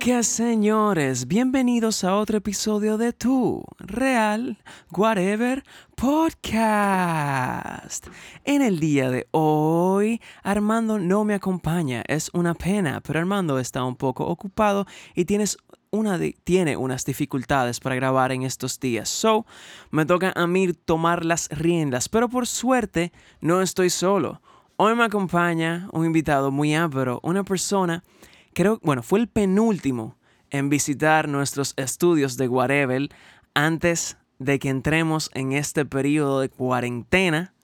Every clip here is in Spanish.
Ok, señores, bienvenidos a otro episodio de Tu Real Whatever Podcast. En el día de hoy, Armando no me acompaña, es una pena, pero Armando está un poco ocupado y tienes una tiene unas dificultades para grabar en estos días. So, me toca a mí tomar las riendas, pero por suerte no estoy solo. Hoy me acompaña un invitado muy ápero, una persona creo, bueno, fue el penúltimo en visitar nuestros estudios de Guarevel antes de que entremos en este periodo de cuarentena.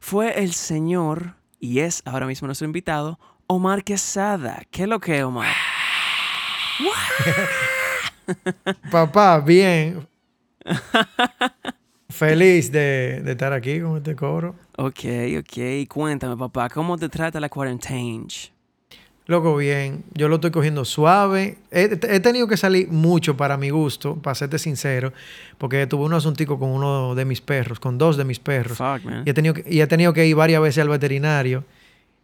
Fue el señor, y es ahora mismo nuestro invitado, Omar Quesada. ¿Qué es lo que, Omar? Papá, bien. Feliz de, de, estar aquí con este coro. Ok, ok. Cuéntame, papá, ¿cómo te trata la cuarentena? Loco, bien. Yo lo estoy cogiendo suave. He, tenido que salir mucho para mi gusto, para serte sincero, porque tuve un asuntico con uno de mis perros, con dos de mis perros. Y, he tenido que, y he tenido que ir varias veces al veterinario.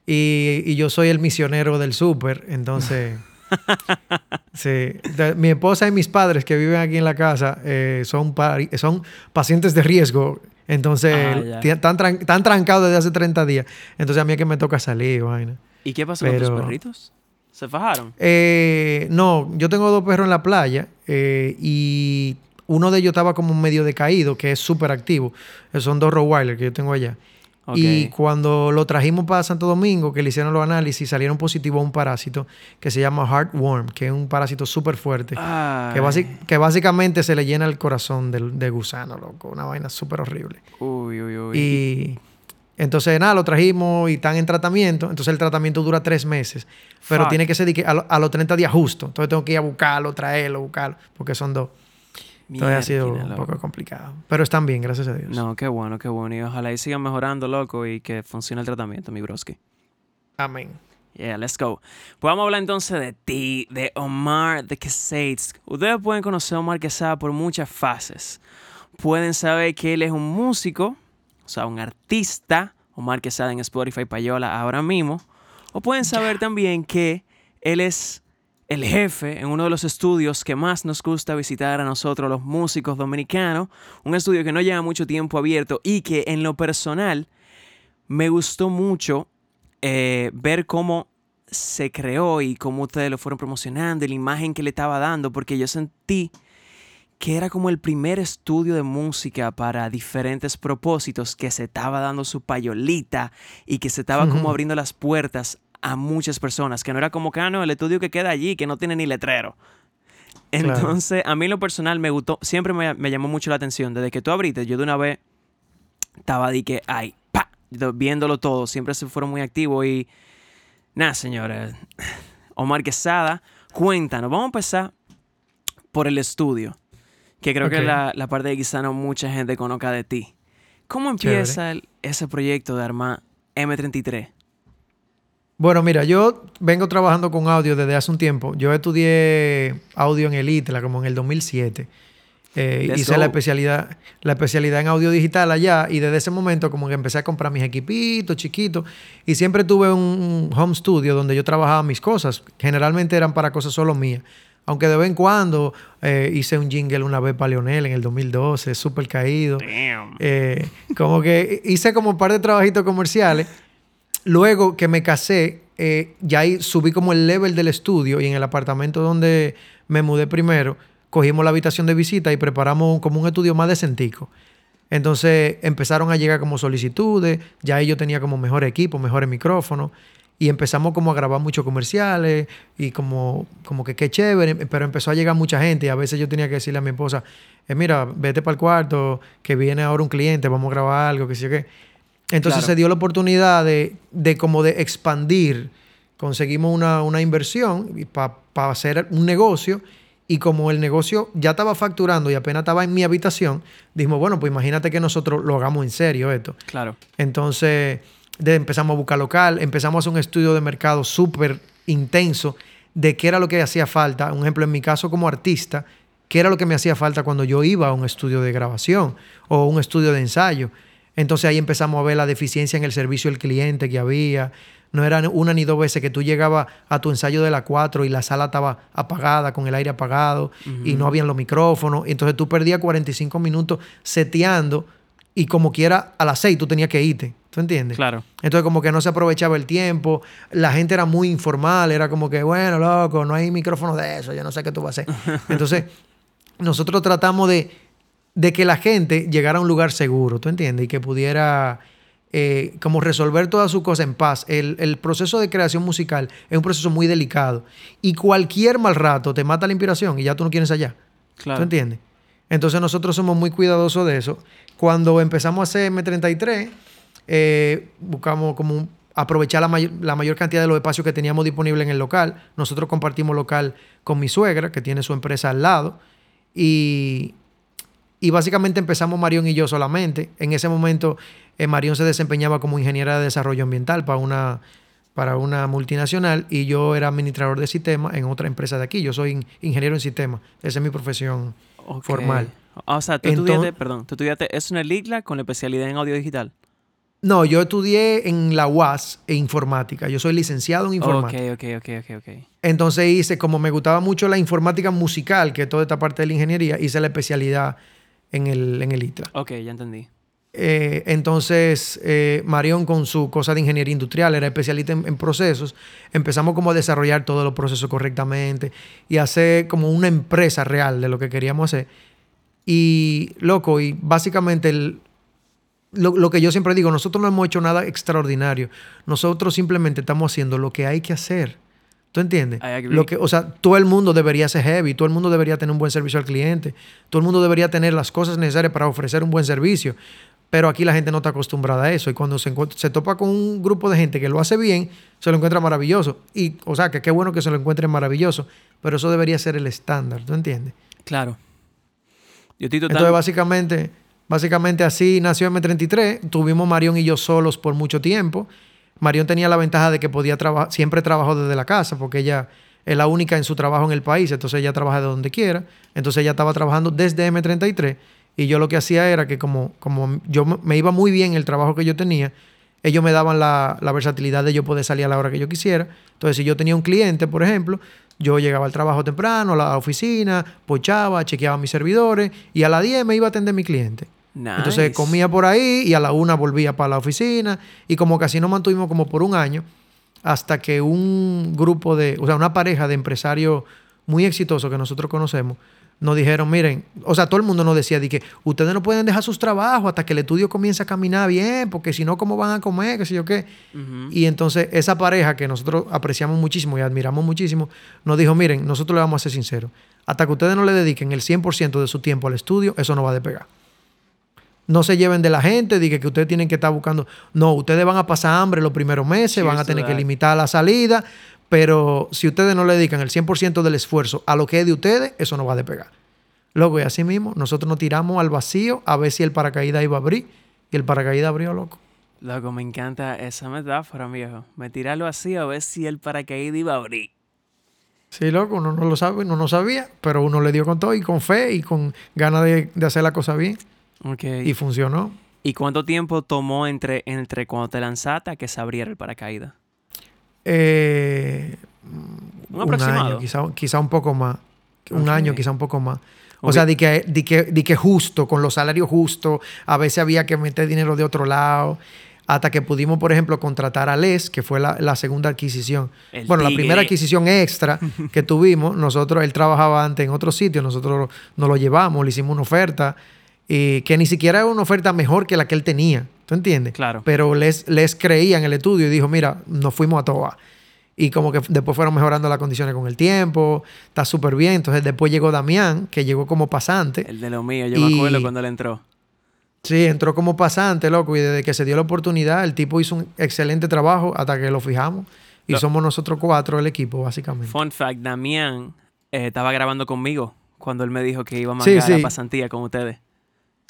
Y, yo soy el misionero del súper, entonces... sí. mi esposa y mis padres que viven aquí en la casa eh, son, son pacientes de riesgo. Entonces, ah, están, trancados desde hace 30 días. Entonces, a mí es que me toca salir, vaina. ¿Y qué pasó con tus perritos? ¿Se fajaron? Eh, no, yo tengo dos perros en la playa eh, y uno de ellos estaba como medio decaído, que es súper activo. Son dos Rottweiler que yo tengo allá. Y cuando lo trajimos para Santo Domingo, que le hicieron los análisis, salieron positivos a un parásito que se llama Heartworm, que es un parásito súper fuerte. Que, que, básicamente se le llena el corazón de, gusano, loco. Una vaina súper horrible. Uy, uy, uy. Y entonces, nada, lo trajimos y están en tratamiento. Entonces, el tratamiento dura tres meses. Pero tiene que ser a, los 30 días justo. Entonces, tengo que ir a buscarlo, traerlo, buscarlo, porque son dos. Entonces, ha sido un poco complicado. Pero están bien, gracias a Dios. No, qué bueno, qué bueno. Y ojalá y sigan mejorando, loco, y que funcione el tratamiento, mi broski. Amén. Yeah, let's go. Pues vamos a hablar entonces de ti, de Omar de Casades. Ustedes pueden conocer a Omar Quesada por muchas fases. Pueden saber que él es un músico, sea, un artista, Omar Quesada en Spotify Payola ahora mismo. O pueden saber también que él es el jefe en uno de los estudios que más nos gusta visitar a nosotros los músicos dominicanos. Un estudio que no lleva mucho tiempo abierto y que en lo personal me gustó mucho eh, ver cómo se creó y cómo ustedes lo fueron promocionando y la imagen que le estaba dando, porque yo sentí que era como el primer estudio de música para diferentes propósitos, que se estaba dando su payolita y que se estaba como abriendo las puertas a muchas personas, que no era como que, ah, no, el estudio que queda allí, que no tiene ni letrero. Entonces, a mí lo personal me gustó, siempre me, llamó mucho la atención. Desde que tú abriste, yo de una vez estaba de que, ay, pa, viéndolo todo, siempre se fueron muy activos y nada, señores. Omar Quesada, cuéntanos, vamos a empezar por el estudio que creo que la, la parte de quizá no mucha gente conozca de ti. ¿Cómo empieza ese proyecto de armar M33? Bueno, mira, yo vengo trabajando con audio desde hace un tiempo. Yo estudié audio en el ITLA como en el 2007. Eh, hice la especialidad, la especialidad en audio digital allá y desde ese momento como que empecé a comprar mis equipitos chiquitos y siempre tuve un home studio donde yo trabajaba mis cosas. Generalmente eran para cosas solo mías. Aunque de vez en cuando eh, hice un jingle una vez para Leonel en el 2012, súper caído. Eh, como que hice como un par de trabajitos comerciales. Luego que me casé, eh, ya ahí subí como el level del estudio y en el apartamento donde me mudé primero, cogimos la habitación de visita y preparamos como un estudio más decentico. Entonces empezaron a llegar como solicitudes, ya ahí yo tenía como mejor equipo, mejores micrófonos y empezamos como a grabar muchos comerciales y como, como que qué chévere, pero empezó a llegar mucha gente y a veces yo tenía que decirle a mi esposa, eh, mira, vete para el cuarto, que viene ahora un cliente, vamos a grabar algo, que sé qué. Entonces se dio la oportunidad de, de como de expandir, conseguimos una, una inversión para hacer un negocio y como el negocio ya estaba facturando y apenas estaba en mi habitación, dijimos, bueno, pues imagínate que nosotros lo hagamos en serio esto. Claro. Entonces empezamos a buscar local, empezamos a hacer un estudio de mercado súper intenso de qué era lo que hacía falta. Un ejemplo, en mi caso como artista, qué era lo que me hacía falta cuando yo iba a un estudio de grabación o un estudio de ensayo. Entonces ahí empezamos a ver la deficiencia en el servicio del cliente que había. No era una ni dos veces que tú llegabas a tu ensayo de la 4 y la sala estaba apagada, con el aire apagado y no habían los micrófonos. Entonces tú perdías 45 minutos seteando y como quiera a las 6 tú tenías que irte. ¿Tú entiendes? Claro. Entonces como que no se aprovechaba el tiempo. La gente era muy informal. Era como que, bueno, loco, no hay micrófono de eso. Yo no sé qué tú vas a hacer. Entonces nosotros tratamos de, de que la gente llegara a un lugar seguro. ¿Tú entiendes? Y que pudiera eh, como resolver todas sus cosas en paz. El, proceso de creación musical es un proceso muy delicado. Y cualquier mal rato te mata la inspiración y ya tú no quieres allá. Claro. ¿Tú entiendes? Entonces nosotros somos muy cuidadosos de eso. Cuando empezamos a hacer M33, eh, buscamos como aprovechar la, la, mayor cantidad de los espacios que teníamos disponibles en el local. Nosotros compartimos local con mi suegra, que tiene su empresa al lado. Y, y básicamente empezamos Marión y yo solamente. En ese momento eh, Marión se desempeñaba como ingeniera de desarrollo ambiental para una, para una multinacional y yo era administrador de sistemas en otra empresa de aquí. Yo soy ingeniero en sistemas. Esa es mi profesión formal. O sea, tú estudiaste, perdón, tú estudiaste, es una ligla con la especialidad en audio digital. No, yo estudié en la UAS e informática. Yo soy licenciado en informática. Ok, ok, ok, ok, ok. Entonces hice, como me gustaba mucho la informática musical, que es toda esta parte de la ingeniería, hice la especialidad en el, en el ITRA. Ok, ya entendí. Eh, entonces, eh, Marión con su cosa de ingeniería industrial, era especialista en, procesos, empezamos como a desarrollar todos los procesos correctamente y hacer como una empresa real de lo que queríamos hacer. Y, loco, y básicamente lo, lo, que yo siempre digo, nosotros no hemos hecho nada extraordinario, nosotros simplemente estamos haciendo lo que hay que hacer. ¿Tú entiendes? Lo que, o sea, todo el mundo debería ser heavy, todo el mundo debería tener un buen servicio al cliente, todo el mundo debería tener las cosas necesarias para ofrecer un buen servicio. Pero aquí la gente no está acostumbrada a eso. Y cuando se, se topa con un grupo de gente que lo hace bien, se lo encuentra maravilloso. Y, o sea, que qué bueno que se lo encuentre maravilloso. Pero eso debería ser el estándar, ¿tú entiendes? Claro. Yo Entonces, básicamente, básicamente así nació M33. Tuvimos Marión y yo solos por mucho tiempo. Marión tenía la ventaja de que podía trabajar, siempre trabajó desde la casa, porque ella es la única en su trabajo en el país, entonces ella trabaja de donde quiera. Entonces ella estaba trabajando desde M33 y yo lo que hacía era que como, como yo me iba muy bien el trabajo que yo tenía, ellos me daban la, versatilidad de yo poder salir a la hora que yo quisiera. Entonces, si yo tenía un cliente, por ejemplo, yo llegaba al trabajo temprano, a la oficina, pochaba, chequeaba mis servidores y a las 10 me iba a atender mi cliente. Entonces comía por ahí y a la una volvía para la oficina y como casi nos mantuvimos como por un año hasta que un grupo de, o sea, una pareja de empresarios muy exitosos que nosotros conocemos, nos dijeron, miren, o sea, todo el mundo nos decía de que ustedes no pueden dejar sus trabajos hasta que el estudio comience a caminar bien, porque si no, ¿cómo van a comer? ¿Qué sé yo qué? Y entonces esa pareja que nosotros apreciamos muchísimo y admiramos muchísimo, nos dijo, miren, nosotros le vamos a ser sinceros, hasta que ustedes no le dediquen el 100% de su tiempo al estudio, eso no va a despegar. No se lleven de la gente, diga que ustedes tienen que estar buscando. No, ustedes van a pasar hambre los primeros meses, van a tener que limitar la salida, pero si ustedes no le dedican el 100% del esfuerzo a lo que es de ustedes, eso no va a despegar. Luego, y así mismo, nosotros nos tiramos al vacío a ver si el paracaídas iba a abrir. Y el paracaídas abrió, loco. Loco, me encanta esa metáfora, viejo. Me tiré al vacío a ver si el paracaídas iba a abrir. Sí, loco, uno no lo sabe, uno no sabía, pero uno le dio con todo y con fe y con ganas de, hacer la cosa bien. Okay. Y funcionó. ¿Y cuánto tiempo tomó entre, entre cuando te lanzaste a que se abriera el paracaídas? Eh, un, año, quizá, un poco más. Un año, quizá un poco más. O sea, de que, de, que, de que justo, con los salarios justos, a veces había que meter dinero de otro lado. Hasta que pudimos, por ejemplo, contratar a Les, que fue la, segunda adquisición. bueno, la primera adquisición extra que tuvimos, nosotros, él trabajaba antes en otro sitio, nosotros nos lo llevamos, le hicimos una oferta, y que ni siquiera era una oferta mejor que la que él tenía. ¿Tú entiendes? Claro. Pero les, les creía en el estudio y dijo, mira, nos fuimos a Toa. Y como que después fueron mejorando las condiciones con el tiempo, está súper bien. Entonces después llegó Damián, que llegó como pasante. El de lo mío, yo me acuerdo cuando él entró. Sí, entró como pasante, loco, y desde que se dio la oportunidad, el tipo hizo un excelente trabajo hasta que lo fijamos. Y somos nosotros cuatro el equipo, básicamente. Fun fact, Damián eh, estaba grabando conmigo cuando él me dijo que iba a mandar la pasantía con ustedes.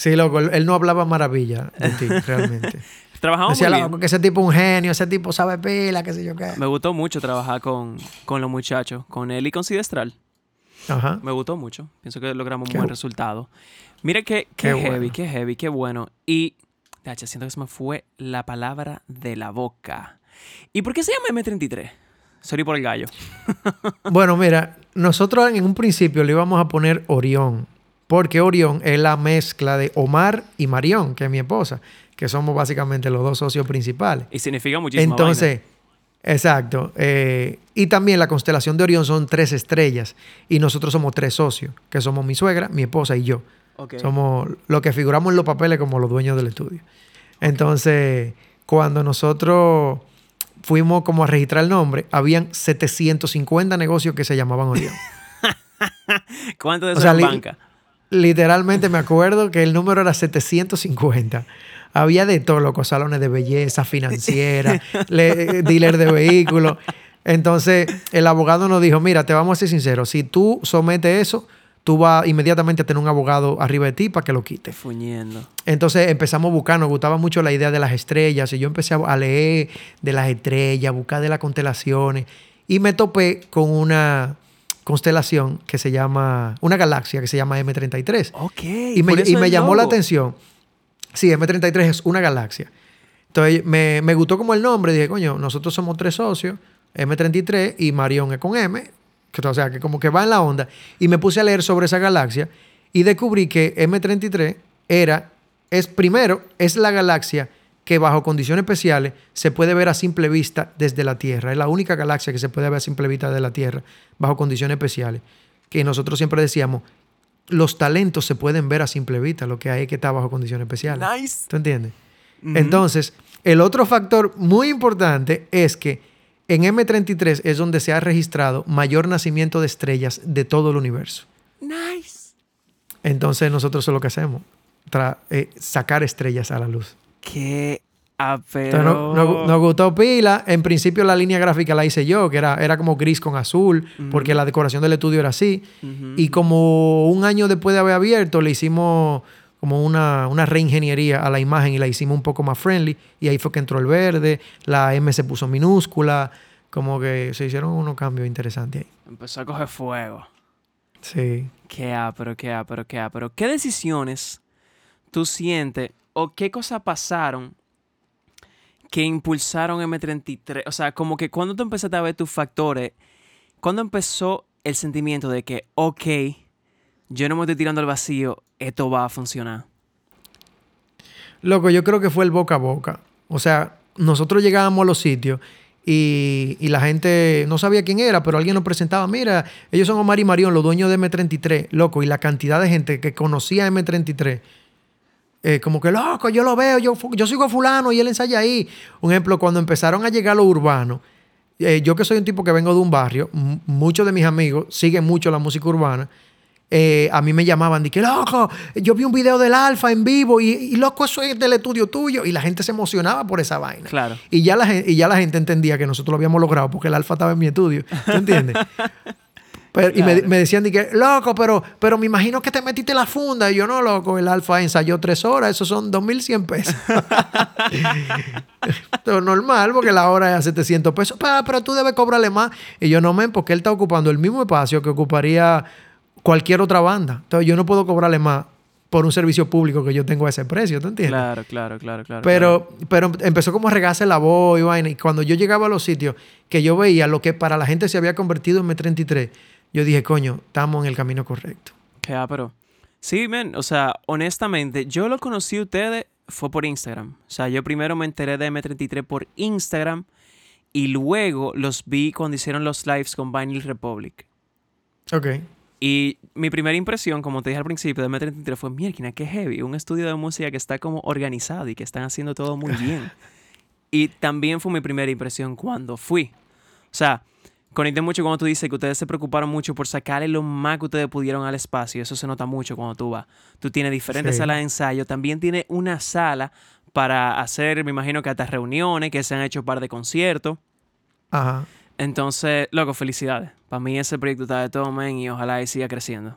Sí, loco, él, no hablaba maravilla de ti, realmente. Trabajamos Decía, que ese tipo es un genio, ese tipo sabe pila, qué sé yo qué. Me gustó mucho trabajar con, los muchachos, con él y con Sidestral. Ajá. Me gustó mucho. Pienso que logramos un buen resultado. Mira qué, qué, heavy, qué heavy, qué bueno. Y Tacha, siento que se me fue la palabra de la boca. ¿Y por qué se llama M33? Sorry por el gallo. bueno, mira, nosotros en un principio le íbamos a poner Orión, porque Orión es la mezcla de Omar y Marión, que es mi esposa, que somos básicamente los dos socios principales. Y significa muchísimo. Entonces, exacto. Eh, y también la constelación de Orión son tres estrellas y nosotros somos tres socios, que somos mi suegra, mi esposa y yo. Somos los que figuramos en los papeles como los dueños del estudio. Entonces, cuando nosotros fuimos como a registrar el nombre, habían 750 negocios que se llamaban Orión. ¿Cuánto de eso o banca? Literalmente me acuerdo que el número era 750. Había de todo, locos, salones de belleza, financiera, dealer de vehículos. Entonces, el abogado nos dijo, mira, te vamos a ser sinceros, si tú sometes eso, tú vas inmediatamente a tener un abogado arriba de ti para que lo quite. Fuñendo. Entonces empezamos a buscar, nos gustaba mucho la idea de las estrellas y yo empecé a leer de las estrellas, a buscar de las constelaciones y me topé con una constelación que se llama, una galaxia que se llama M33. Ok. Y me, y me llamó la atención. Sí, M33 es una galaxia. Entonces me, me gustó como el nombre, dije, coño, nosotros somos tres socios, M33 y Marión es con M, o sea, que como que va en la onda. Y me puse a leer sobre esa galaxia y descubrí que M33 era, es primero, es la galaxia que bajo condiciones especiales se puede ver a simple vista desde la Tierra. Es la única galaxia que se puede ver a simple vista desde la Tierra bajo condiciones especiales. Que nosotros siempre decíamos, los talentos se pueden ver a simple vista, lo que hay es que está bajo condiciones especiales. Nice. ¿Tú entiendes? Entonces, el otro factor muy importante es que en M33 es donde se ha registrado mayor nacimiento de estrellas de todo el universo. Nice. Entonces nosotros es lo que hacemos, eh, sacar estrellas a la luz. Qué apero. nos, gustó pila. En principio la línea gráfica la hice yo, que era, era como gris con azul, porque la decoración del estudio era así. Y como un año después de haber abierto, le hicimos como una, una, reingeniería a la imagen y la hicimos un poco más friendly. Y ahí fue que entró el verde, la M se puso minúscula, como que se hicieron unos cambios interesantes ahí. Empezó a coger fuego. Sí. Qué pero qué pero qué pero ¿Qué decisiones tú sientes o qué cosas pasaron que impulsaron M33? O sea, como que cuando tú empezaste a ver tus factores, ¿cuándo empezó el sentimiento de que, ok, yo no me estoy tirando al vacío, esto va a funcionar? Loco, yo creo que fue el boca a boca. O sea, nosotros llegábamos a los sitios y, la gente no sabía quién era, pero alguien nos presentaba, mira, ellos son Omar y Marión, los dueños de M33, loco, y la cantidad de gente que conocía M33. Eh, como que loco, yo lo veo, yo, yo sigo fulano y él ensaya ahí. Un ejemplo, cuando empezaron a llegar los urbanos, eh, yo que soy un tipo que vengo de un barrio, muchos de mis amigos siguen mucho la música urbana eh, a mí me llamaban, que loco, yo vi un video del Alfa en vivo y, loco, eso es del estudio tuyo. Y la gente se emocionaba por esa vaina. Claro. Y ya la, y ya la gente entendía que nosotros lo habíamos logrado porque el Alfa estaba en mi estudio. ¿Tú entiendes? Y me, decían, que, loco, pero, pero me imagino que te metiste la funda. Y yo, no, loco, el Alfa ensayó tres horas, eso son 2.100 pesos. Esto es normal, porque la hora es 700 pesos. Pero, pero tú debes cobrarle más. Y yo, no, men, porque él está ocupando el mismo espacio que ocuparía cualquier otra banda. Entonces yo no puedo cobrarle más por un servicio público que yo tengo a ese precio, ¿tú entiendes? Claro, claro, claro, claro. Pero, pero empezó como a regarse la voz y vaina. Y cuando yo llegaba a los sitios que yo veía lo que para la gente se había convertido en M33, yo dije, coño, estamos en el camino correcto. Qué pero Sí, men, o sea, honestamente, yo lo conocí a ustedes fue por Instagram. O sea, yo primero me enteré de M33 por Instagram y luego los vi cuando hicieron los lives con Vinyl Republic. Ok. Y mi primera impresión, como te dije al principio de M33, fue, mierda, qué heavy. Un estudio de música que está como organizado y que están haciendo todo muy bien. y también fue mi primera impresión cuando fui. O sea, conecté mucho cuando tú dices que ustedes se preocuparon mucho por sacarle lo más que ustedes pudieron al espacio. Eso se nota mucho cuando tú vas. Tú tienes diferentes salas de ensayo. También tienes una sala para hacer, me imagino que hasta reuniones, que se han hecho un par de conciertos. Ajá. Entonces, loco, felicidades. Para mí ese proyecto está de todo, men, y ojalá siga creciendo.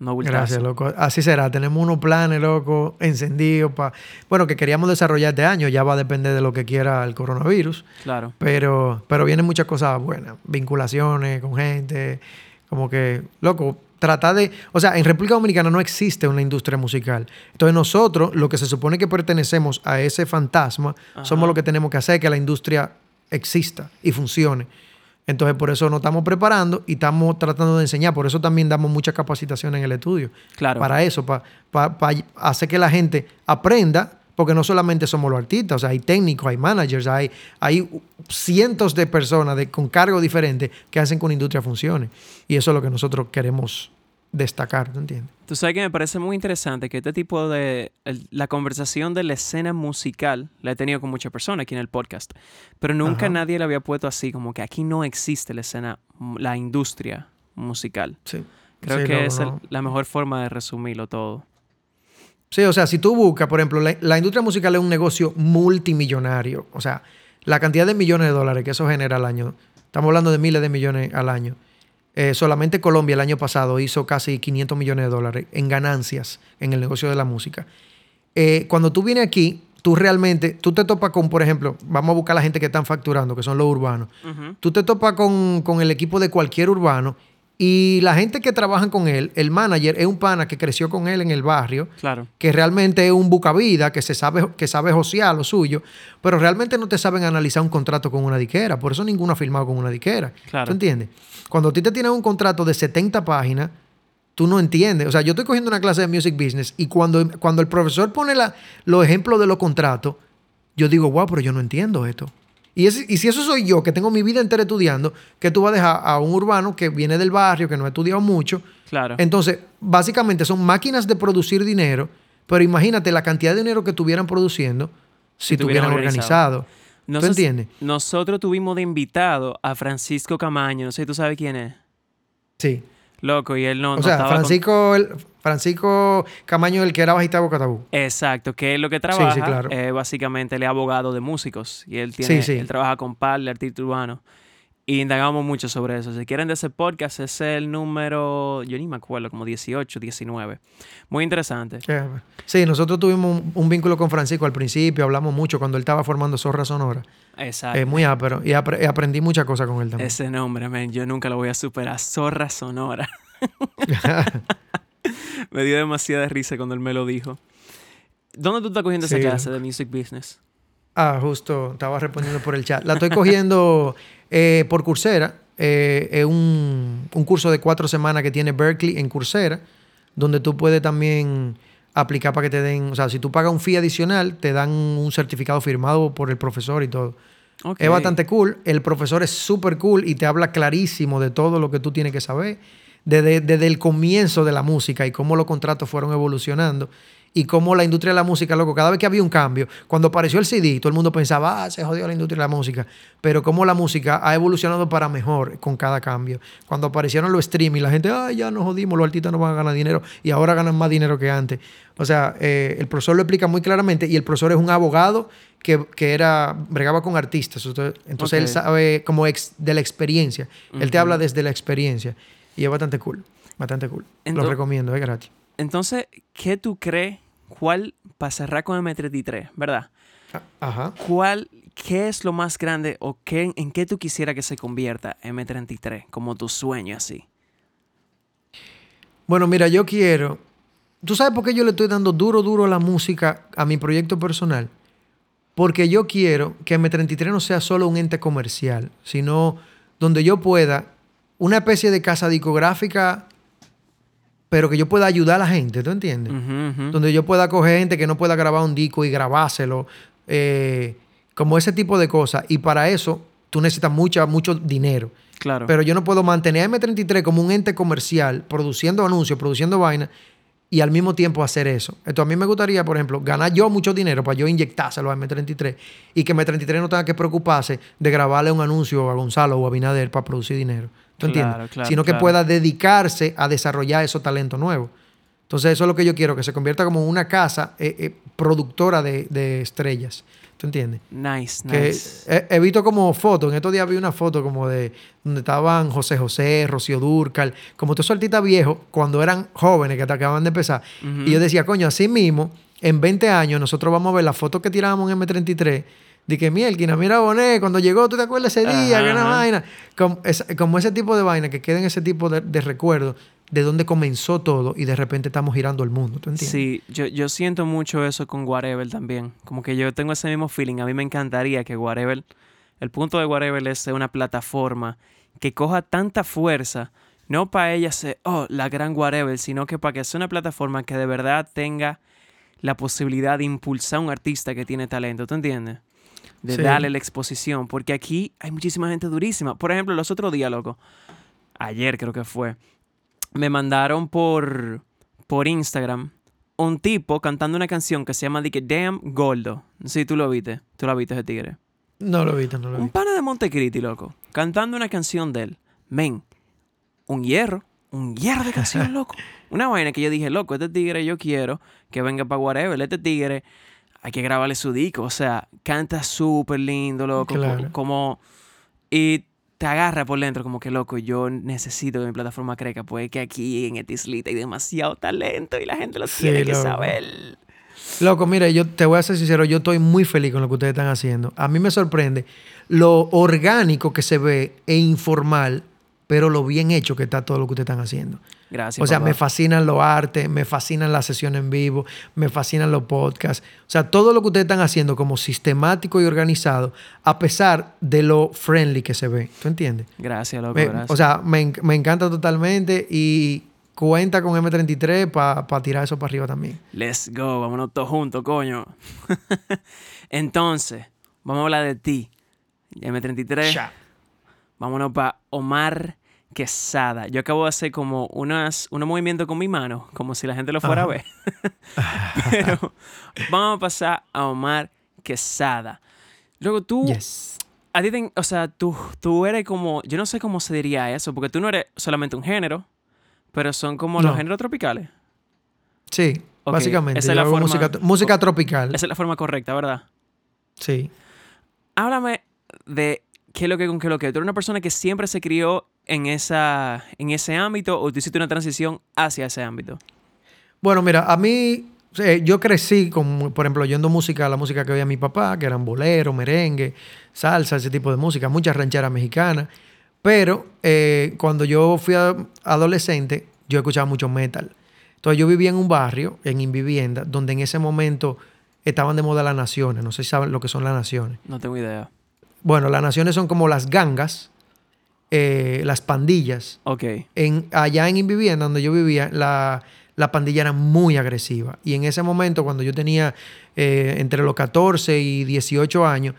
No Gracias, loco. Así será. Tenemos unos planes, loco, encendidos para... Bueno, que queríamos desarrollar este año. Ya va a depender de lo que quiera el coronavirus. Claro. Pero, pero vienen muchas cosas buenas. Vinculaciones con gente. Como que, loco, tratar de... O sea, en República Dominicana no existe una industria musical. Entonces nosotros, lo que se supone que pertenecemos a ese fantasma, somos lo que tenemos que hacer que la industria exista y funcione. Entonces, por eso nos estamos preparando y estamos tratando de enseñar. Por eso también damos mucha capacitación en el estudio. Claro. Para eso, para, hacer que la gente aprenda, porque no solamente somos los artistas, o sea, hay técnicos, hay managers, hay, hay cientos de personas de, con cargos diferentes que hacen que una industria funcione. Y eso es lo que nosotros queremos destacar, ¿tú entiendes? Tú sabes que me parece muy interesante que este tipo de... la conversación de la escena musical la he tenido con muchas personas aquí en el podcast, pero nunca nadie la había puesto así, como que aquí no existe la escena, la industria musical. Sí. Creo que es la mejor forma de resumirlo todo. Sí, o sea, si tú buscas, por ejemplo, la, industria musical es un negocio multimillonario. O sea, la cantidad de millones de dólares que eso genera al año, estamos hablando de miles de millones al año. Eh, solamente Colombia el año pasado hizo casi 500 millones de dólares en ganancias en el negocio de la música. Eh, cuando tú vienes aquí, tú realmente, tú te topas con, por ejemplo, vamos a buscar a la gente que están facturando, que son los urbanos. Tú te topas con, con, el equipo de cualquier urbano y la gente que trabaja con él, el manager, es un pana que creció con él en el barrio, claro. que realmente es un bucavida, que se sabe, que sabe josear lo suyo, pero realmente no te saben analizar un contrato con una diquera. Por eso ninguno ha firmado con una diquera. Claro. ¿Tú entiendes? Cuando a ti te tienes un contrato de 70 páginas, tú no entiendes. O sea, yo estoy cogiendo una clase de music business y cuando, cuando el profesor pone la, los ejemplos de los contratos, yo digo, wow, pero yo no entiendo esto. Y, si eso soy yo, que tengo mi vida entera estudiando, que tú vas a dejar a un urbano que viene del barrio, que no ha estudiado mucho. Claro. Entonces, básicamente son máquinas de producir dinero, pero imagínate la cantidad de dinero que estuvieran produciendo si, estuvieran. Organizado. ¿Tú entiendes? Nosotros tuvimos de invitado a Francisco Camaño, no sé si tú sabes quién es. Sí. Loco, y él no. O sea, Francisco, Francisco Camaño, el que era bajista de Bocatabú. Exacto, que es lo que trabaja. Sí, sí, claro. básicamente, él es abogado de músicos y él tiene. Él trabaja con PAL, el artista urbano. Y indagamos mucho sobre eso. Si quieren de ese podcast, es el número, yo ni me acuerdo, como 18, 19. Muy interesante. Sí, nosotros tuvimos un, vínculo con Francisco al principio, hablamos mucho cuando él estaba formando Zorra Sonora. Exacto. Es muy ápero. Y aprendí muchas cosas con él también. Ese nombre, man, yo nunca lo voy a superar. Zorra Sonora. me dio demasiada risa cuando él me lo dijo. ¿Dónde tú estás cogiendo esa clase de music business? Ah, justo, estaba respondiendo por el chat. La estoy cogiendo eh, por Coursera. Eh, es un, curso de cuatro semanas que tiene Berkeley en Coursera, donde tú puedes también aplicar para que te den, o sea, si tú pagas un fee adicional, te dan un certificado firmado por el profesor y todo. Es bastante cool. El profesor es súper cool y te habla clarísimo de todo lo que tú tienes que saber, desde, desde el comienzo de la música y cómo los contratos fueron evolucionando y cómo la industria de la música, loco, cada vez que había un cambio, cuando apareció el CD, todo el mundo pensaba, ah, se jodió la industria de la música, pero cómo la música ha evolucionado para mejor con cada cambio. Cuando aparecieron los streaming, la gente, ah, ya nos jodimos, los artistas no van a ganar dinero y ahora ganan más dinero que antes. O sea, eh, el profesor lo explica muy claramente y el profesor es un abogado que, era, bregaba con artistas, entonces él sabe como ex, de la experiencia, él te habla desde la experiencia y es bastante cool, bastante cool. lo recomiendo, es gratis. Entonces, ¿qué tú crees? ¿Cuál, para cerrar con M33, verdad? Ah, ajá. ¿Cuál, qué es lo más grande o qué, en qué tú quisieras que se convierta M33 como tu sueño así? Bueno, mira, yo quiero. ¿Tú sabes por qué yo le estoy dando duro, duro a la música a mi proyecto personal? Porque yo quiero que M33 no sea solo un ente comercial, sino donde yo pueda, una especie de casa discográfica pero que yo pueda ayudar a la gente, ¿tú entiendes? Donde yo pueda coger gente que no pueda grabar un disco y grabárselo, eh, como ese tipo de cosas. Y para eso tú necesitas mucha, mucho dinero. Claro. Pero yo no puedo mantener a M33 como un ente comercial, produciendo anuncios, produciendo vainas, y al mismo tiempo hacer eso. Entonces a mí me gustaría, por ejemplo, ganar yo mucho dinero para yo inyectárselo a M33 y que M33 no tenga que preocuparse de grabarle un anuncio a Gonzalo o a Binader para producir dinero. ¿Tú entiendes? Sino que pueda dedicarse a desarrollar esos talentos nuevos. Entonces, eso es lo que yo quiero, que se convierta como una casa eh, eh, productora de, estrellas. ¿Tú entiendes? Nice, nice. He, he, visto como fotos, en estos días vi una foto como de donde estaban José José, Rocío Durcal, como todos esos artistas viejos, cuando eran jóvenes, que acababan de empezar. Y yo decía, coño, así mismo, en 20 años, nosotros vamos a ver las fotos que tirábamos en M33 de que mielquina, mira Bonet, cuando llegó, ¿tú te acuerdas ese día? que una vaina. Como, ese tipo de vaina, que queden ese tipo de, recuerdos, de dónde comenzó todo y de repente estamos girando el mundo, ¿tú entiendes? Sí, yo, yo siento mucho eso con Whatever también. Como que yo tengo ese mismo feeling. A mí me encantaría que Whatever, el punto de Whatever es ser una plataforma que coja tanta fuerza, no para ella ser, oh, la gran Whatever, sino que para que sea una plataforma que de verdad tenga la posibilidad de impulsar a un artista que tiene talento, ¿tú entiendes? De darle la exposición, porque aquí hay muchísima gente durísima. Por ejemplo, los otros días, loco, ayer creo que fue, me mandaron por, por Instagram un tipo cantando una canción que se llama que Damn Goldo. Sí, tú lo viste. Tú lo viste ese tigre. No lo viste, no lo vi. Un pana de Montecristi, loco. Cantando una canción de él. Men, un hierro. Un hierro de canción, loco. Una vaina que yo dije, loco, este tigre yo quiero que venga para whatever. Este tigre hay que grabarle su disco. O sea, canta súper lindo, loco. Como, Y te agarra por dentro como que, loco, yo necesito que mi plataforma crezca. Pues que aquí en Etislita hay demasiado talento y la gente lo tiene que saber. Loco, mira, yo te voy a ser sincero, yo estoy muy feliz con lo que ustedes están haciendo. A mí me sorprende lo orgánico que se ve e informal pero lo bien hecho que está todo lo que ustedes están haciendo. Gracias. O sea, me fascinan los artes, me fascinan las sesiones en vivo, me fascinan los podcasts. O sea, todo lo que ustedes están haciendo como sistemático y organizado, a pesar de lo friendly que se ve. ¿Tú entiendes? Gracias, loco. gracias. O sea, me, encanta totalmente y cuenta con M33 para tirar eso para arriba también. Let's go, vámonos todos juntos, coño. Entonces, vamos a hablar de ti. M33. Ya. Vámonos para Omar Quesada. Yo acabo de hacer como unas, unos movimientos con mi mano, como si la gente lo fuera a ver. Pero vamos a pasar a Omar Quesada. Luego tú... A ti o sea, tú, tú eres como... Yo no sé cómo se diría eso, porque tú no eres solamente un género, pero son como los géneros tropicales. Sí, básicamente. Esa es la forma, música, música tropical. Esa es la forma correcta, ¿verdad? Sí. Háblame de ¿qué es lo que con qué lo que? ¿Tú eres una persona que siempre se crió en, esa, en ese ámbito o tú hiciste una transición hacia ese ámbito? Bueno, mira, a mí, yo crecí con, por ejemplo, oyendo música, la música que oía mi papá, que eran bolero, merengue, salsa, ese tipo de música, muchas rancheras mexicanas. Pero eh, cuando yo fui adolescente, yo escuchaba mucho metal. Entonces yo vivía en un barrio, en Invivienda, donde en ese momento estaban de moda las naciones. No sé si saben lo que son las naciones. No tengo idea. Bueno, las naciones son como las gangas, eh, las pandillas. En, allá en Invivienda, donde yo vivía, la, pandilla era muy agresiva. Y en ese momento, cuando yo tenía eh, entre los 14 y 18 años,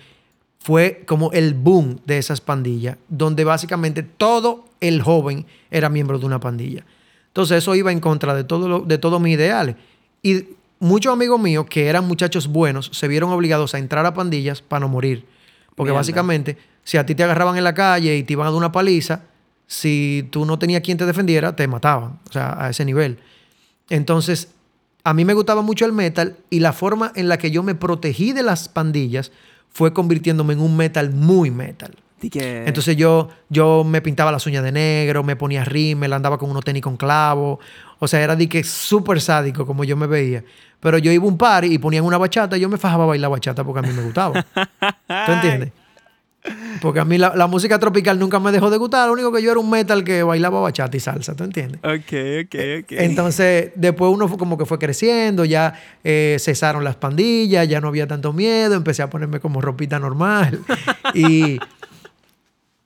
fue como el boom de esas pandillas, donde básicamente todo el joven era miembro de una pandilla. Entonces eso iba en contra de, todo de todos mis ideales. Y muchos amigos míos que eran muchachos buenos se vieron obligados a entrar a pandillas para no morir. Porque básicamente, si a ti te agarraban en la calle y te iban a dar una paliza, si tú no tenías quien te defendiera, te mataban. O sea, a ese nivel. Entonces, a mí me gustaba mucho el metal y la forma en la que yo me protegí de las pandillas fue convirtiéndome en un metal muy metal. Entonces yo, yo me pintaba las uñas de negro, me ponía rímel, andaba con unos tenis con clavo. O sea, era de que súper sádico como yo me veía. Pero yo iba a un par y ponían una bachata y yo me fajaba a bailar bachata porque a mí me gustaba. ¿Tú entiendes? Porque a mí la, música tropical nunca me dejó de gustar. Lo único que yo era un metal que bailaba bachata y salsa, ¿tú entiendes? Ok, ok, ok. Entonces, después uno fue como que fue creciendo, ya eh, cesaron las pandillas, ya no había tanto miedo, empecé a ponerme como ropita normal. y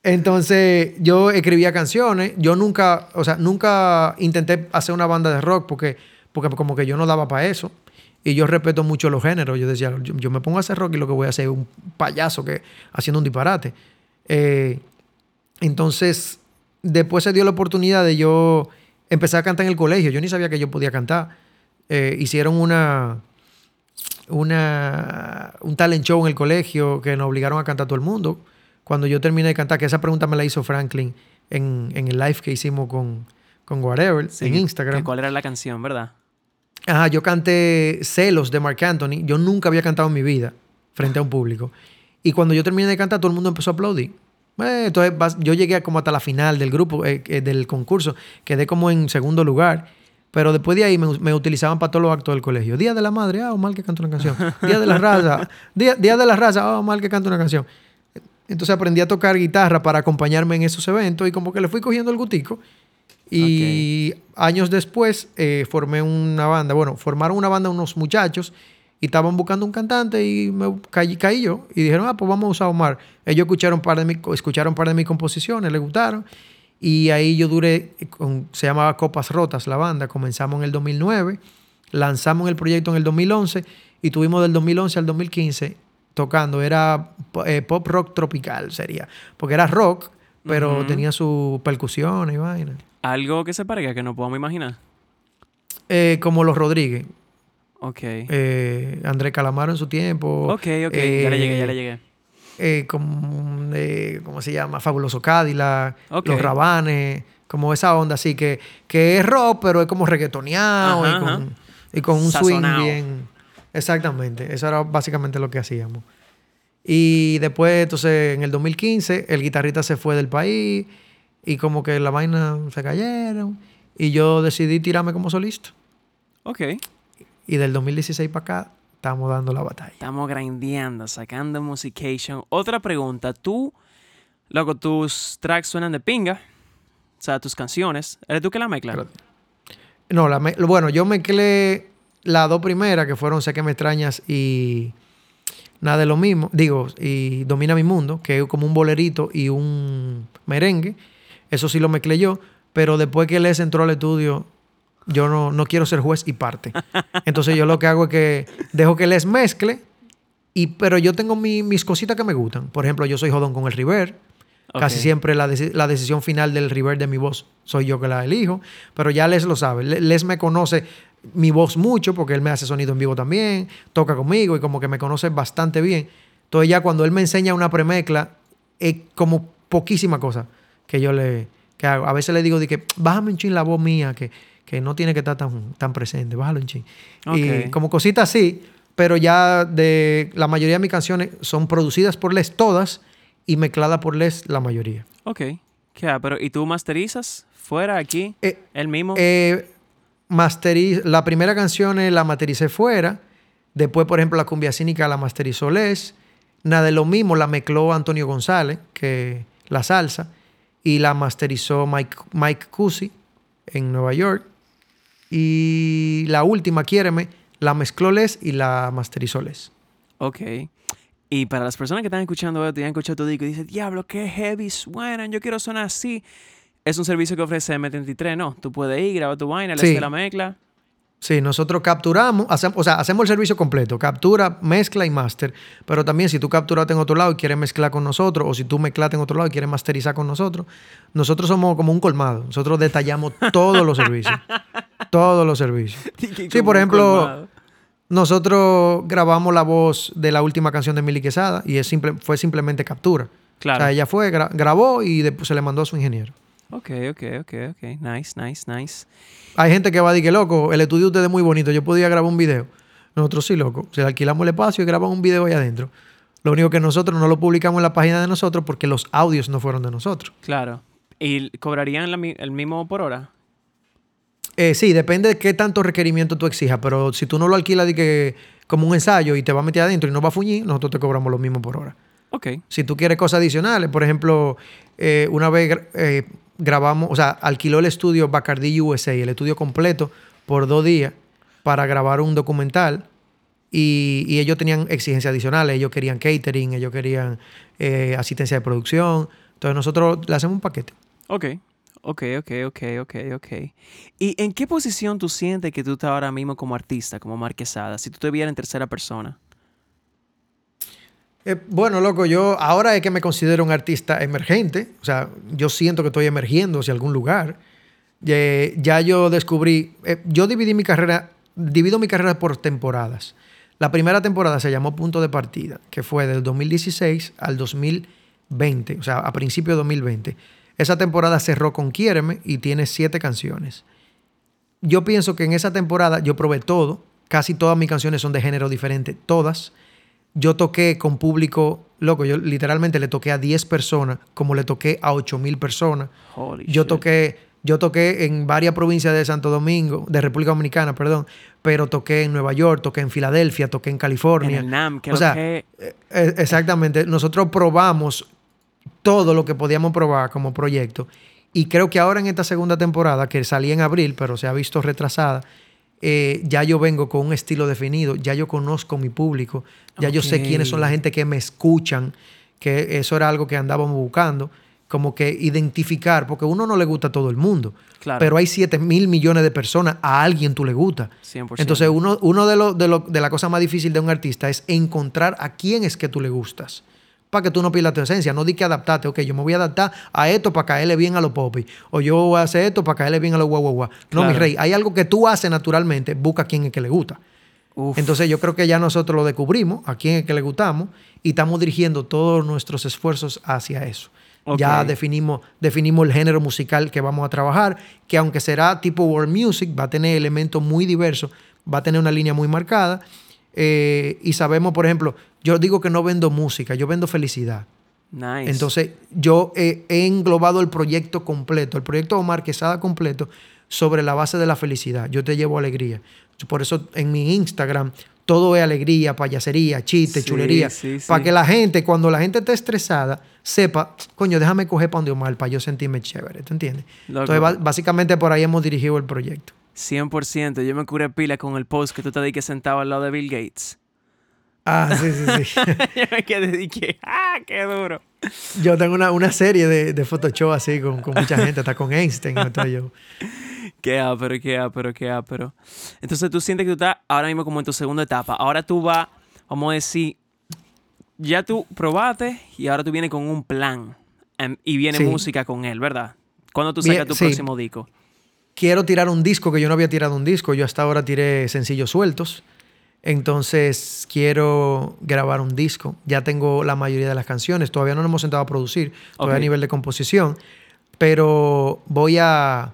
entonces, yo escribía canciones. Yo nunca, o sea, nunca intenté hacer una banda de rock porque, porque como que yo no daba para eso. Y yo respeto mucho los géneros. Yo decía, yo, me pongo a hacer rock y lo que voy a hacer es un payaso que haciendo un disparate. Eh, entonces, después se dio la oportunidad de yo empezar a cantar en el colegio. Yo ni sabía que yo podía cantar. Eh, hicieron una, una, un talent show en el colegio que nos obligaron a cantar todo el mundo. Cuando yo terminé de cantar, que esa pregunta me la hizo Franklin en, el live que hicimos con, con Whatever en Instagram. ¿Cuál era la canción, verdad? Ajá, yo canté Celos de Mark Anthony. Yo nunca había cantado en mi vida frente a un público. Y cuando yo terminé de cantar, todo el mundo empezó a aplaudir. Eh, entonces yo llegué como hasta la final del grupo, eh, eh, del concurso. Quedé como en segundo lugar. Pero después de ahí me, utilizaban para todos los actos del colegio. Día de la madre, ah, mal que canto una canción. Día de la raza, día, día de la raza, ah, mal que canto una canción. Entonces aprendí a tocar guitarra para acompañarme en esos eventos y como que le fui cogiendo el gutico. Y años después eh, formé una banda. Bueno, formaron una banda unos muchachos y estaban buscando un cantante y me caí, caí yo. Y dijeron, ah, pues vamos a usar Omar. Ellos escucharon un par de, mi, escucharon par de mis composiciones, les gustaron. Y ahí yo duré, se llamaba Copas Rotas la banda. Comenzamos en el 2009, lanzamos el proyecto en el 2011 y tuvimos del 2011 al 2015 tocando. Era eh, pop rock tropical, sería. Porque era rock, pero tenía su percusión y vaina. Algo que se parezca que no podamos imaginar. Eh, como los Rodríguez. Ok. Eh, André Calamaro en su tiempo. Ok, ok. ya le llegué, ya le llegué. Eh, como, ¿cómo se llama? Fabuloso Cadillac, Los Rabanes, como esa onda así, que, que es rock, pero es como reggaetoneado y, con, y, con, un swing bien. Exactamente, eso era básicamente lo que hacíamos. Y después, entonces, en el 2015, el guitarrista se fue del país y como que la vaina se cayeron y yo decidí tirarme como solista. Ok. Y del 2016 para acá estamos dando la batalla. Estamos grindeando, sacando musication. Otra pregunta, tú, loco, tus tracks suenan de pinga, o sea, tus canciones, ¿eres tú que la mezclas? No, la bueno, yo mezclé las dos primeras que fueron Sé que me extrañas y Nada de lo mismo, digo, y Domina mi mundo, que es como un bolerito y un merengue. Eso sí lo mezclé yo, pero después que Les entró al estudio, yo no, no quiero ser juez y parte. Entonces yo lo que hago es que dejo que Les mezcle, y, pero yo tengo mis cositas que me gustan. Por ejemplo, yo soy jodón con el River. Casi siempre la, la, decisión final del River de mi voz soy yo que la elijo, pero ya Les lo sabe. Les me conoce mi voz mucho, porque él me hace sonido en vivo también, toca conmigo y como que me conoce bastante bien. Entonces ya cuando él me enseña una premezcla, es como poquísima cosa que yo le que hago. A veces le digo, de que bájame un chin la voz mía, que, que no tiene que estar tan, tan presente, bájalo un chin. Y como cositas así, pero ya de la mayoría de mis canciones son producidas por Les todas y mezcladas por Les la mayoría. Ok. ¿Qué? Pero, ¿y tú masterizas fuera aquí? Eh, ¿El mismo? Eh, la primera canción la mastericé fuera. Después, por ejemplo, la cumbia cínica la masterizó Les. Nada de lo mismo la mezcló Antonio González, que la salsa. Y la masterizó Mike, Mike Cusi en Nueva York. Y la última, Quiéreme, la mezcló Les y la masterizó Les. Ok. Y para las personas que están escuchando esto y han escuchado tu disco y dicen, diablo, qué heavy suenan, yo quiero sonar así es un servicio que ofrece M33, ¿no? Tú puedes ir, grabar tu vaina, le sí. la mezcla. Sí, nosotros capturamos, hacemos, o sea, hacemos el servicio completo, captura, mezcla y master. Pero también si tú capturaste en otro lado y quieres mezclar con nosotros, o si tú mezclaste en otro lado y quieres masterizar con nosotros, nosotros somos como un colmado. Nosotros detallamos todos los servicios. todos los servicios. Sí, por ejemplo, nosotros grabamos la voz de la última canción de Mili Quesada y es simple, fue simplemente captura. Claro. O sea, ella fue, grabó y después se le mandó a su ingeniero. Ok, ok, ok, ok. Nice, nice, nice. Hay gente que va a decir que loco, el estudio de ustedes es muy bonito, yo podía grabar un video. Nosotros sí, loco. Si alquilamos el espacio y grabamos un video ahí adentro. Lo único que nosotros no lo publicamos en la página de nosotros porque los audios no fueron de nosotros. Claro. ¿Y cobrarían el mismo por hora? Eh, sí, depende de qué tanto requerimiento tú exijas, pero si tú no lo alquilas de que, como un ensayo y te va a meter adentro y no va a fuñir, nosotros te cobramos lo mismo por hora. Ok. Si tú quieres cosas adicionales, por ejemplo, eh, una vez eh, grabamos, o sea, alquiló el estudio Bacardi USA, el estudio completo, por dos días para grabar un documental. Y, ellos tenían exigencias adicionales. Ellos querían catering, ellos querían eh, asistencia de producción. Entonces nosotros le hacemos un paquete. Ok, ok, ok, ok, ok, ok. ¿Y en qué posición tú sientes que tú estás ahora mismo como artista, como marquesada, si tú te vieras en tercera persona? Eh, bueno, loco, yo ahora es que me considero un artista emergente, o sea, yo siento que estoy emergiendo hacia algún lugar. ya yo descubrí, eh, yo dividí mi carrera, divido mi carrera por temporadas. La primera temporada se llamó Punto de Partida, que fue del 2016 al 2020, o sea, a principio de 2020. Esa temporada cerró con Quiéreme y tiene siete canciones. Yo pienso que en esa temporada yo probé todo, casi todas mis canciones son de género diferente, todas yo toqué con público, loco, yo literalmente le toqué a 10 personas, como le toqué a 8 mil personas. yo toqué, yo toqué en varias provincias de Santo Domingo, de República Dominicana, perdón, pero toqué en Nueva York, toqué en Filadelfia, toqué en California. En el NAM, o sea, eh, eh, exactamente. Nosotros probamos todo lo que podíamos probar como proyecto Y creo que ahora en esta segunda temporada, que salí en abril, pero se ha visto retrasada, eh, ya yo vengo con un estilo definido, ya yo conozco mi público, ya yo sé quiénes son la gente que me escuchan, que eso era algo que andábamos buscando, como que identificar, porque a uno no le gusta a todo el mundo, pero hay 7 mil millones de personas, a alguien tú le gusta. 100%. Entonces, uno, uno de, lo, de, lo, de la cosas más difícil de un artista es encontrar a quién es que tú le gustas para que tú no pierdas tu esencia. No di que adaptarte. Ok, yo me voy a adaptar a esto para caerle bien a los popis. O yo voy a hacer esto para caerle bien a los guau, guau, No, mi rey. Hay algo que tú haces naturalmente. Busca a quien es que le gusta. Entonces yo creo que ya nosotros lo descubrimos, a quién es que le gustamos, y estamos dirigiendo todos nuestros esfuerzos hacia eso. Ya definimos, definimos el género musical que vamos a trabajar, que aunque será tipo world music, va a tener elementos muy diversos, va a tener una línea muy marcada. Eh, y sabemos, por ejemplo, yo digo que no vendo música, yo vendo felicidad. Nice. Entonces, yo he englobado el proyecto completo, el proyecto Omar Quesada completo, sobre la base de la felicidad. Yo te llevo alegría. Por eso en mi Instagram todo es alegría, payasería, chiste, chulería. para que la gente, cuando la gente esté estresada, sepa, coño, déjame coger pan de Omar para yo sentirme chévere. ¿Tú entiendes? Entonces, básicamente por ahí hemos dirigido el proyecto. 100%. Yo me curé pila con el post que tú te di que sentaba al lado de Bill Gates. Ah, sí, sí, sí. yo me quedé dije, ¡ah, qué duro! Yo tengo una, una serie de, de Photoshop así con, con mucha gente, hasta con Einstein. yo. Qué ápero, qué ápero, qué ápero. Entonces tú sientes que tú estás ahora mismo como en tu segunda etapa. Ahora tú vas, vamos a decir, ya tú probaste y ahora tú vienes con un plan em, y viene música con él, ¿verdad? ¿Cuándo tú sacas tu próximo disco? Quiero tirar un disco que yo no había tirado un disco. Yo hasta ahora tiré sencillos sueltos. Entonces quiero grabar un disco. Ya tengo la mayoría de las canciones. Todavía no nos hemos sentado a producir, todavía a nivel de composición. Pero voy a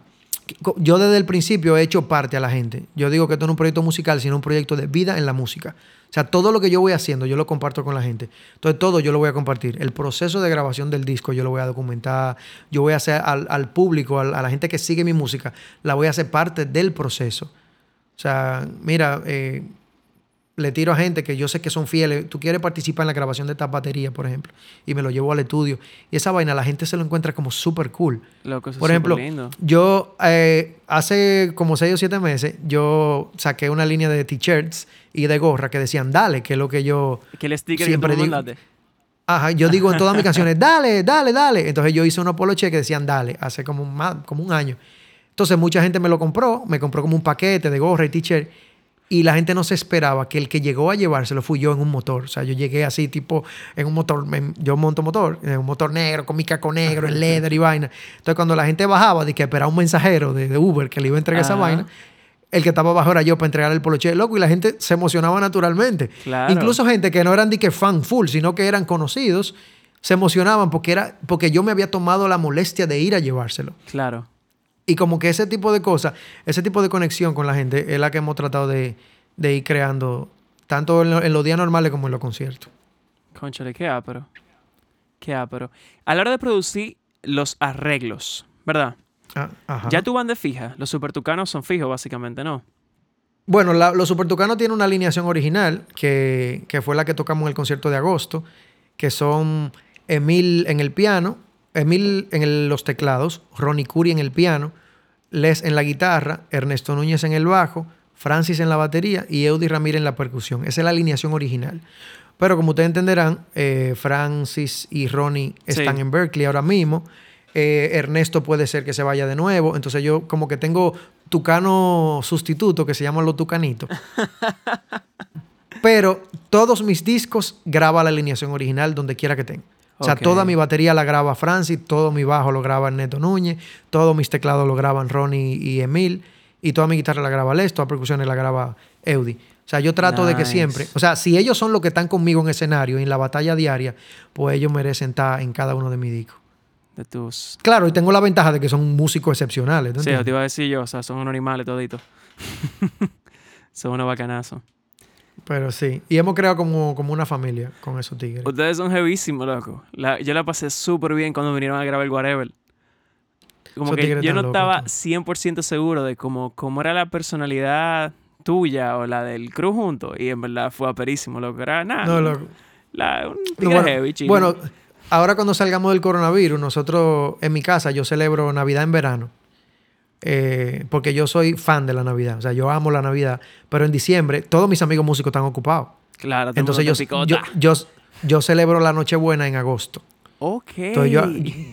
yo desde el principio he hecho parte a la gente. Yo digo que esto no es un proyecto musical, sino un proyecto de vida en la música. O sea, todo lo que yo voy haciendo, yo lo comparto con la gente. Entonces, todo yo lo voy a compartir. El proceso de grabación del disco, yo lo voy a documentar. Yo voy a hacer al, público, a la gente que sigue mi música, la voy a hacer parte del proceso. O sea, mira, eh, le tiro a gente que yo sé que son fieles. Tú quieres participar en la grabación de esta batería, por ejemplo, y me lo llevo al estudio. Y esa vaina la gente se lo encuentra como súper cool. por ejemplo, yo eh, hace como seis o siete meses, yo saqué una línea de t-shirts y de gorra que decían dale, que es lo que yo que el sticker siempre que digo. Ajá, yo digo en todas mis canciones, dale, dale, dale. Entonces yo hice unos poloche que decían dale, hace como un, como un año. Entonces mucha gente me lo compró, me compró como un paquete de gorra y t-shirt. Y la gente no se esperaba que el que llegó a llevárselo fui yo en un motor. O sea, yo llegué así, tipo, en un motor, yo monto motor, en un motor negro, con mi caco negro, en leather y vaina. Entonces, cuando la gente bajaba, de que esperaba un mensajero de, Uber que le iba a entregar esa vaina, el que estaba abajo era yo para entregar el poloche loco y la gente se emocionaba naturalmente. Incluso gente que no eran de que fan full, sino que eran conocidos, se emocionaban porque, era, porque yo me había tomado la molestia de ir a llevárselo. Claro. Y como que ese tipo de cosas, ese tipo de conexión con la gente es la que hemos tratado de, ir creando, tanto en, los días normales como en los conciertos. Conchale, qué ápero. Qué ápero. A la hora de producir los arreglos, ¿verdad? Ah, ya tu banda fija. Los supertucanos son fijos, básicamente, ¿no? Bueno, los supertucanos tienen una alineación original que, que fue la que tocamos en el concierto de agosto, que son Emil en el piano, Emil en los teclados, Ronnie Curi en el piano, Les en la guitarra, Ernesto Núñez en el bajo, Francis en la batería y Eudi Ramírez en la percusión. Esa es la alineación original. Pero como ustedes entenderán, eh, Francis y Ronnie están en Berkeley ahora mismo. Eh, Ernesto puede ser que se vaya de nuevo. Entonces yo como que tengo tucano sustituto que se llama Los Tucanitos. Pero todos mis discos graba la alineación original donde quiera que tenga. O sea, toda mi batería la graba Francis, todo mi bajo lo graba Neto Núñez, todos mis teclados lo graban Ronnie y Emil, y toda mi guitarra la graba Les, todas las percusiones la graba Eudi. O sea, yo trato de que siempre, o sea, si ellos son los que están conmigo en escenario, en la batalla diaria, pues ellos merecen estar en cada uno de mis discos. De tus... Claro, y tengo la ventaja de que son músicos excepcionales. Sí, te iba a decir yo, o sea, son unos animales toditos. son unos bacanazos. Pero sí. Y hemos creado como, como una familia con esos tigres. Ustedes son heavísimos, loco. yo la pasé súper bien cuando vinieron a grabar el Whatever. Como que yo no estaba 100% seguro de cómo, cómo era la personalidad tuya o la del crew junto. Y en verdad fue aperísimo, loco. Era nada. No, loco. La, un tigre bueno, heavy, Bueno, ahora cuando salgamos del coronavirus, nosotros en mi casa yo celebro Navidad en verano. Eh, porque yo soy fan de la Navidad. O sea, yo amo la Navidad. Pero en diciembre, todos mis amigos músicos están ocupados. Claro, todo Entonces yo, yo, yo, yo celebro la Nochebuena en agosto. Ok. Entonces yo,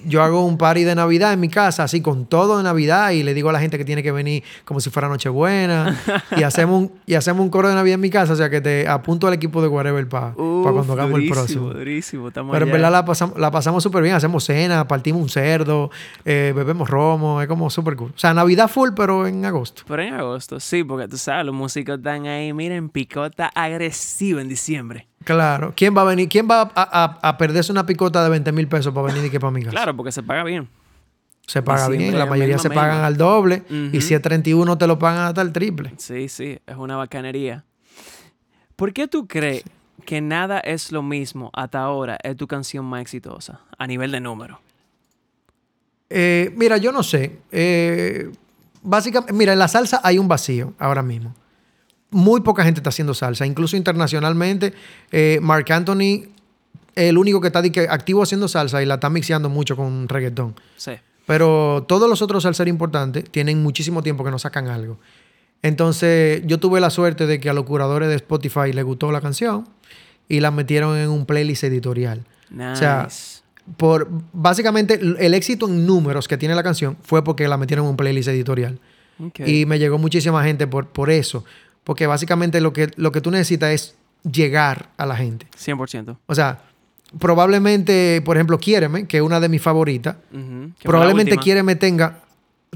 yo hago un party de Navidad en mi casa, así con todo de Navidad, y le digo a la gente que tiene que venir como si fuera Nochebuena. y, hacemos un, y hacemos un coro de Navidad en mi casa, o sea que te apunto al equipo de Whatever para Uf, cuando hagamos el próximo. Durísimo, Pero en verdad la pasamos, la pasamos súper bien. Hacemos cena, partimos un cerdo, eh, bebemos romo, es como súper cool. O sea, Navidad full, pero en agosto. Pero en agosto, sí, porque tú sabes, los músicos están ahí, miren, picota agresiva en diciembre. Claro. ¿Quién va a venir? ¿Quién va a, a- a perderse una picota de 20 mil pesos para venir y que para mi casa? Claro, porque se paga bien. Se paga bien, la mayoría se pagan misma. al doble. Y Ujú. si es 31 te lo pagan hasta el triple. Sí, sí, es una bacanería. ¿Por qué tú crees que nada es lo mismo hasta ahora es tu canción más exitosa a nivel de número? Eh, mira, yo no sé. Eh, básicamente, mira, en la salsa hay un vacío ahora mismo. Muy poca gente está haciendo salsa. Incluso internacionalmente, eh, Mark Anthony es el único que está activo haciendo salsa y la está mixeando mucho con reggaetón. Sí. Pero todos los otros salseros importantes tienen muchísimo tiempo que no sacan algo. Entonces, yo tuve la suerte de que a los curadores de Spotify les gustó la canción y la metieron en un playlist editorial. Nice. sea, Por, básicamente, el éxito en números que tiene la canción fue porque la metieron en un playlist editorial. Y me llegó muchísima gente por, por eso. Porque básicamente lo que, lo que tú necesitas es llegar a la gente. 100%. O sea, probablemente, por ejemplo, Quiéreme, que es una de mis favoritas, fue la probablemente. Quiéreme tenga,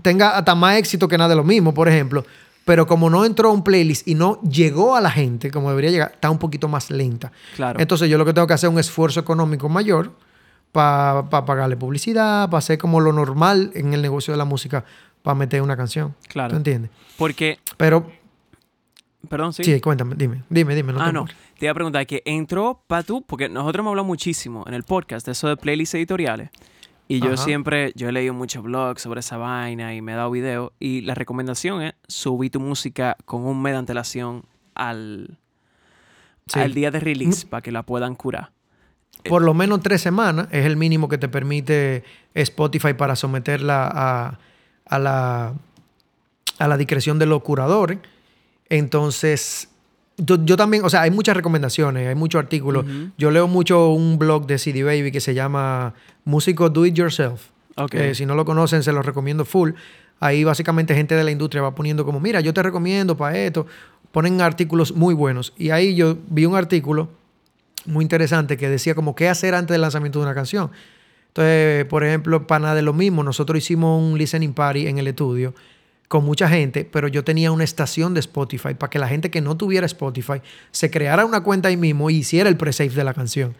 tenga hasta más éxito que nada de lo mismo, por ejemplo. Pero como no entró a un playlist y no llegó a la gente como debería llegar, está un poquito más lenta. Claro. Entonces yo lo que tengo que hacer es un esfuerzo económico mayor para pagarle publicidad, para hacer como lo normal en el negocio de la música, para meter una canción. Claro. ¿Tú entiendes? Porque, Pero, perdón, sí. sí, cuéntame, dime, dime, dime. No ah, te no. Te iba a preguntar que entró para tú, porque nosotros hemos hablado muchísimo en el podcast de eso de playlists editoriales. Y yo Ajá. siempre, yo he leído muchos blogs sobre esa vaina y me he dado videos. Y la recomendación es subir tu música con un mes de antelación al, Sí. al día de release para que la puedan curar. Por lo menos tres semanas es el mínimo que te permite Spotify para someterla a, a la, a la discreción de los curadores. Entonces, yo, yo también, o sea, hay muchas recomendaciones, hay muchos artículos. Yo leo mucho un blog de CD Baby que se llama Músico Do It Yourself. Ok. Eh, si no lo conocen, se los recomiendo full. Ahí básicamente gente de la industria va poniendo como, mira, yo te recomiendo para esto. Ponen artículos muy buenos. Y ahí yo vi un artículo muy interesante que decía como qué hacer antes del lanzamiento de una canción. Entonces, por ejemplo, para nada de lo mismo, nosotros hicimos un listening party en el estudio con mucha gente, pero yo tenía una estación de Spotify para que la gente que no tuviera Spotify se creara una cuenta ahí mismo y hiciera el pre-save de la canción.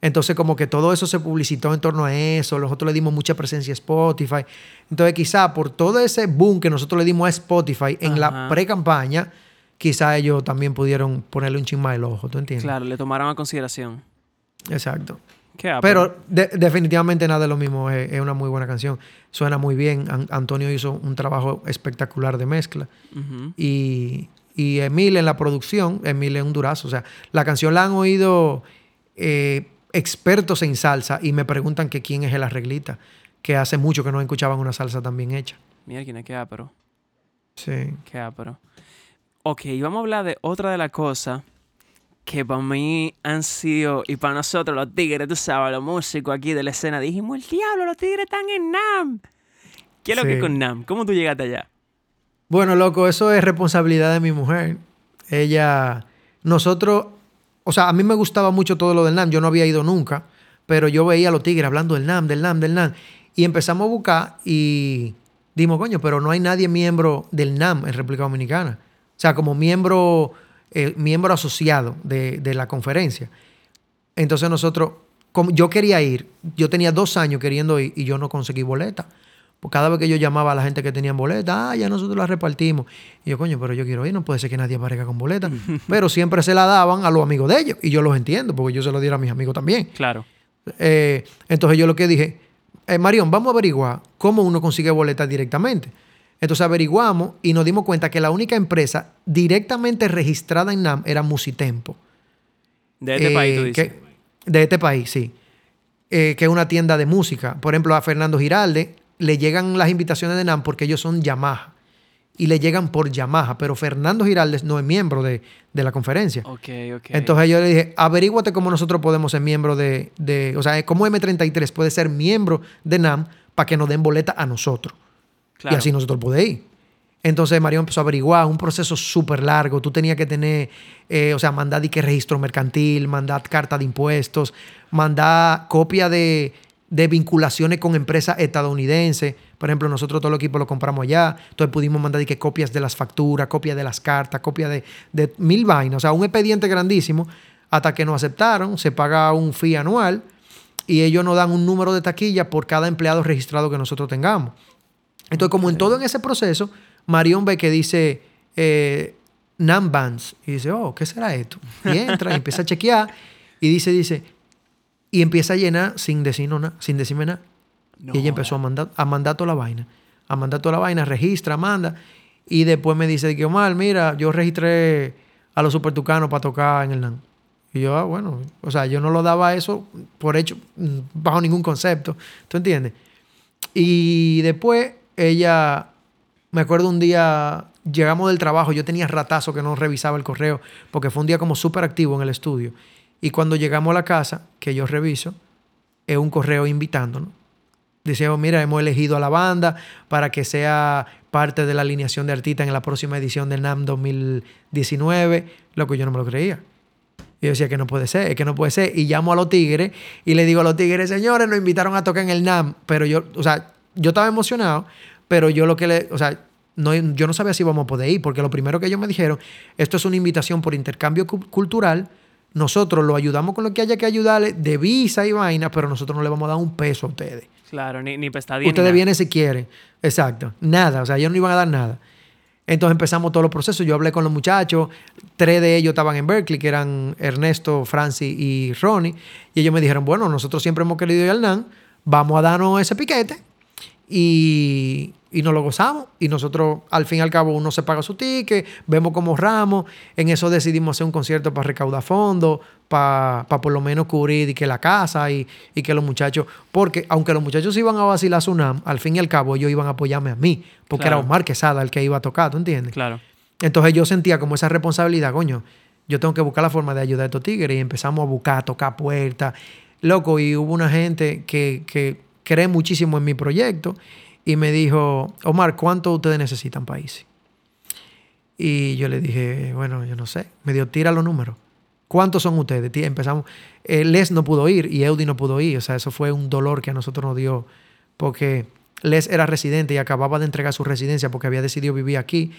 Entonces, como que todo eso se publicitó en torno a eso, nosotros le dimos mucha presencia a Spotify. Entonces, quizá por todo ese boom que nosotros le dimos a Spotify en la pre-campaña, quizá ellos también pudieron ponerle un chisma del ojo, ¿tú entiendes? Claro, le tomaron a consideración. Exacto. ¿Qué ha- Pero de- definitivamente nada de lo mismo. Es, es una muy buena canción. Suena muy bien. An- Antonio hizo un trabajo espectacular de mezcla. Y, y Emil en la producción, Emil es un durazo. O sea, la canción la han oído eh, expertos en salsa y me preguntan que quién es el arreglista, que hace mucho que no escuchaban una salsa tan bien hecha. Mira quién es, qué ápero. Sí. Qué ápero. Ok, y vamos a hablar de otra de las cosas que para mí han sido, y para nosotros los tigres, tú sabes, los músicos aquí de la escena, dijimos, el diablo, los tigres están en NAM. ¿Qué es lo que es con NAM? ¿Cómo tú llegaste allá? Bueno, loco, eso es responsabilidad de mi mujer. Ella, nosotros, o sea, a mí me gustaba mucho todo lo del NAM. Yo no había ido nunca, pero yo veía a los tigres hablando del NAM, del NAM, del NAM. Y empezamos a buscar y dimos, coño, pero no hay nadie miembro del NAM en República Dominicana. O sea, como miembro, eh, miembro asociado de, de la conferencia. Entonces nosotros, como yo quería ir, yo tenía dos años queriendo ir y yo no conseguí boleta. Pues cada vez que yo llamaba a la gente que tenían boleta, ah, ya nosotros la repartimos. Y yo, coño, pero yo quiero ir, no puede ser que nadie aparezca con boleta. pero siempre se la daban a los amigos de ellos. Y yo los entiendo, porque yo se lo diera a mis amigos también. Claro. Eh, entonces yo lo que dije, eh, Marión, vamos a averiguar cómo uno consigue boletas directamente. Entonces averiguamos y nos dimos cuenta que la única empresa directamente registrada en NAM era Musitempo. De este Eh, país, tú dices. que- de este país, sí. eh, que es una tienda de música. Por ejemplo, a Fernando Giralde le llegan las invitaciones de NAM porque ellos son Yamaha y le llegan por Yamaha, pero Fernando Giraldes no es miembro de, la conferencia. Ok, ok. Entonces yo le dije, averíguate cómo nosotros podemos ser miembro de, de, o sea, cómo M33 puede ser miembro de NAM para que nos den boleta a nosotros. Y así nosotros podemos ir. Entonces Mario empezó a averiguar, un proceso súper largo. Tú tenías que tener, eh, o sea, mandar que registro mercantil, mandar carta de impuestos, mandar copia de, de vinculaciones con empresas estadounidenses. Por ejemplo, nosotros todo el equipo lo compramos allá. Entonces pudimos mandar que copias de las facturas, copias de las cartas, copias de, de mil vainas. O sea, un expediente grandísimo. Hasta que nos aceptaron, se paga un fee anual y ellos nos dan un número de taquilla por cada empleado registrado que nosotros tengamos. Entonces, como en todo en ese proceso, Marión ve que dice eh, Bands y dice, oh, ¿qué será esto? Y entra y empieza a chequear y dice, dice, y empieza a llenar sin, decirnos nada, sin decirme nada. y ella empezó a mandar, a mandar toda la vaina. A mandar toda la vaina, registra, manda. Y después me dice que Omar, mira, yo registré a los supertucanos para tocar en el NAN. Y yo, ah, bueno, o sea, yo no lo daba eso por hecho, mm, bajo ningún concepto. ¿Tú entiendes? Y después ella, me acuerdo un día, llegamos del trabajo, yo tenía ratazo que no revisaba el correo, porque fue un día como súper activo en el estudio. Y cuando llegamos a la casa, que yo reviso, es un correo invitándonos. Decíamos, mira, hemos elegido a la banda para que sea parte de la alineación de artistas en la próxima edición del NAM 2019, lo que yo no me lo creía. Yo decía que no puede ser, es que no puede ser. Y llamo a los tigres y le digo a los tigres, señores, nos invitaron a tocar en el NAM. Pero yo, o sea, yo estaba emocionado, pero yo lo que le, o sea, no, yo no sabía si íbamos a poder ir, porque lo primero que ellos me dijeron, esto es una invitación por intercambio cultural nosotros lo ayudamos con lo que haya que ayudarle de visa y vaina, pero nosotros no le vamos a dar un peso a ustedes. Claro, ni, ni Ustedes vienen si quieren. Exacto. Nada. O sea, ellos no iban a dar nada. Entonces empezamos todos los procesos. Yo hablé con los muchachos. Tres de ellos estaban en Berkeley, que eran Ernesto, Francis y Ronnie. Y ellos me dijeron, bueno, nosotros siempre hemos querido ir al NAN. Vamos a darnos ese piquete. Y, y nos lo gozamos. Y nosotros, al fin y al cabo, uno se paga su ticket, vemos como ramos. En eso decidimos hacer un concierto para recaudar fondos, para, para por lo menos cubrir y que la casa y, y, que los muchachos. Porque aunque los muchachos iban a vacilar a Sunam, al fin y al cabo ellos iban a apoyarme a mí. Porque era Omar Quesada el que iba a tocar, ¿tú entiendes? Claro. Entonces yo sentía como esa responsabilidad, coño. Yo tengo que buscar la forma de ayudar a estos tigres. Y empezamos a buscar, a tocar puertas. Loco, y hubo una gente que, que cree muchísimo en mi proyecto y me dijo, Omar, ¿cuánto ustedes necesitan país? Y yo le dije, bueno, yo no sé. Me dio, tira los números. ¿Cuántos son ustedes? Empezamos. Eh, Les no pudo ir y Eudi no pudo ir. O sea, eso fue un dolor que a nosotros nos dio. Porque Les era residente y acababa de entregar su residencia porque había decidido vivir aquí.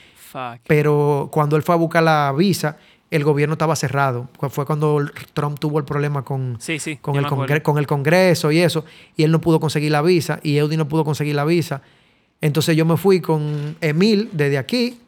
Pero cuando él fue a buscar la visa, el gobierno estaba cerrado. Fue cuando Trump tuvo el problema con, con, el, con el Congreso y eso, y él no pudo conseguir la visa, y Eudi no pudo conseguir la visa. Entonces yo me fui con Emil desde aquí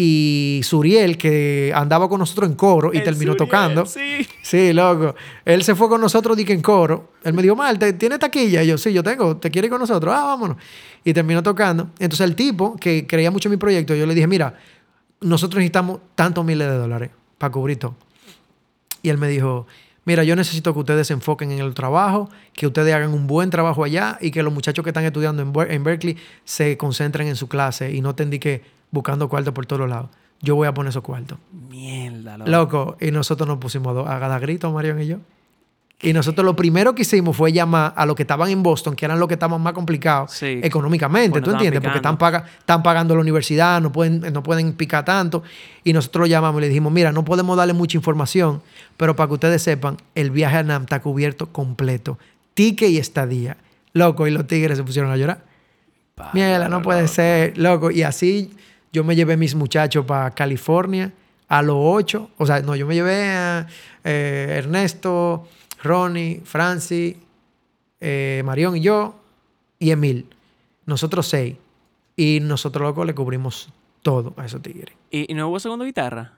y Suriel, que andaba con nosotros en coro y terminó tocando. Sí. sí, loco. Él se fue con nosotros dije en coro. Él me dijo, Mal, ¿tienes taquilla? Y yo, sí, yo tengo. ¿Te quiere ir con nosotros? Ah, vámonos. Y terminó tocando. Entonces el tipo, que creía mucho en mi proyecto, yo le dije, mira, nosotros necesitamos tantos miles de dólares para cubrir todo. Y él me dijo, mira, yo necesito que ustedes se enfoquen en el trabajo, que ustedes hagan un buen trabajo allá y que los muchachos que están estudiando en, Berkeley se concentren en su clase y no te que buscando cuartos por todos lados. Yo voy a poner esos cuartos. Mierda, loco. loco. Y nosotros nos pusimos a dar gritos, Marion y yo. Y nosotros lo primero que hicimos fue llamar a los que estaban en Boston, que eran los que estaban más complicados económicamente, ¿tú entiendes? Porque están, están pagando la universidad, no pueden, no pueden picar tanto. Y nosotros lo llamamos y le dijimos, mira, no podemos darle mucha información, pero para que ustedes sepan, el viaje a NAM está cubierto completo. Tique y estadía. Loco, y los tigres se pusieron a llorar. Mierda, no puede ser, loco. Y así yo me llevé mis muchachos para California a los ocho. O sea, no, yo me llevé a eh, Ernesto, Ronnie, Francis, eh, Marión y yo, y Emil. Nosotros seis. Y nosotros, locos, le cubrimos todo a esos tigres. ¿Y, no hubo segunda guitarra?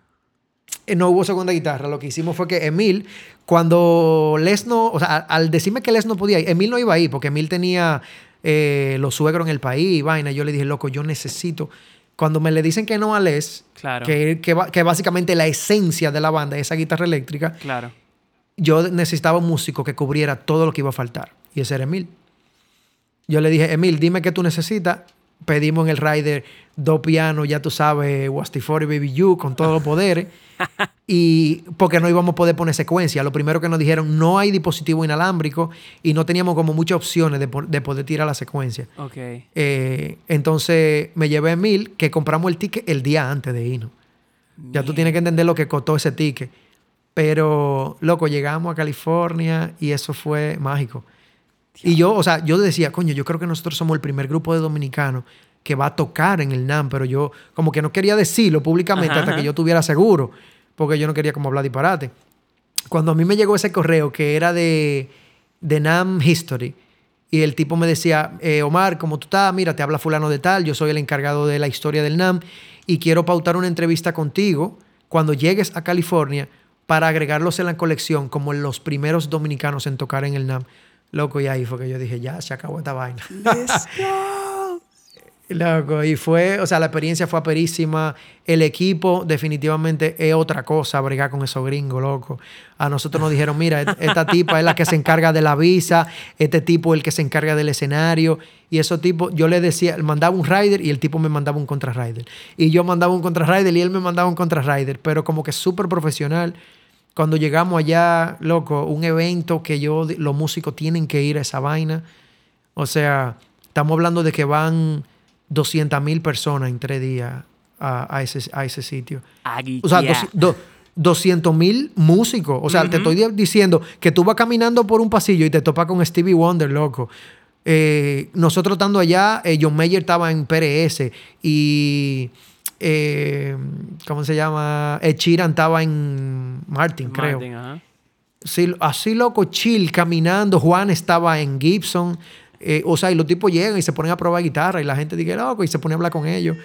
Eh, no hubo segunda guitarra. Lo que hicimos fue que Emil, cuando Les no, o sea, al decirme que Les no podía ir, Emil no iba ahí porque Emil tenía eh, los suegros en el país y vaina. Yo le dije, loco, yo necesito. Cuando me le dicen que no a Les, claro. que, que, que básicamente la esencia de la banda es esa guitarra eléctrica, claro yo necesitaba un músico que cubriera todo lo que iba a faltar. Y ese era Emil. Yo le dije, Emil, dime qué tú necesitas. Pedimos en el rider dos pianos, ya tú sabes, Wastifori Baby You, con todos los poderes. y porque no íbamos a poder poner secuencia. Lo primero que nos dijeron, no hay dispositivo inalámbrico y no teníamos como muchas opciones de, poder tirar la secuencia. Ok. Eh, entonces me llevé a Emil, que compramos el ticket el día antes de irnos. Ya tú tienes que entender lo que costó ese ticket. Pero, loco, llegamos a California y eso fue mágico. Y yo, o sea, yo decía, coño, yo creo que nosotros somos el primer grupo de dominicanos que va a tocar en el NAM, pero yo como que no quería decirlo públicamente hasta que yo tuviera seguro, porque yo no quería como hablar disparate. Cuando a mí me llegó ese correo que era de, de NAM History, y el tipo me decía, eh, Omar, como tú estás, mira, te habla fulano de tal, yo soy el encargado de la historia del NAM y quiero pautar una entrevista contigo cuando llegues a California para agregarlos en la colección como los primeros dominicanos en tocar en el NAM. Loco, y ahí fue que yo dije, ya, se acabó esta vaina. Let's go. Loco, y fue, o sea, la experiencia fue aperísima. El equipo definitivamente es otra cosa, bregar con esos gringos, loco. A nosotros nos dijeron, mira, esta tipa es la que se encarga de la visa, este tipo es el que se encarga del escenario. Y esos tipos, yo le decía, mandaba un rider y el tipo me mandaba un contra rider. Y yo mandaba un contra rider y él me mandaba un contra rider, pero como que súper profesional. Cuando llegamos allá, loco, un evento que yo, los músicos tienen que ir a esa vaina. O sea, estamos hablando de que van 200 mil personas en tres días a, ese, a ese sitio. o sea, 200 mil músicos. O sea, te estoy diciendo que tú vas caminando por un pasillo y te topas con Stevie Wonder, loco. Eh, nosotros estando allá, eh, John Mayer estaba en PRS y eh, ¿cómo se llama? Echiran estaba en Martin, creo. Sí, así loco, chill, caminando. Juan estaba en Gibson. Eh, o sea, y los tipos llegan y se ponen a probar guitarra y la gente dice, loco, y se pone a hablar con ellos.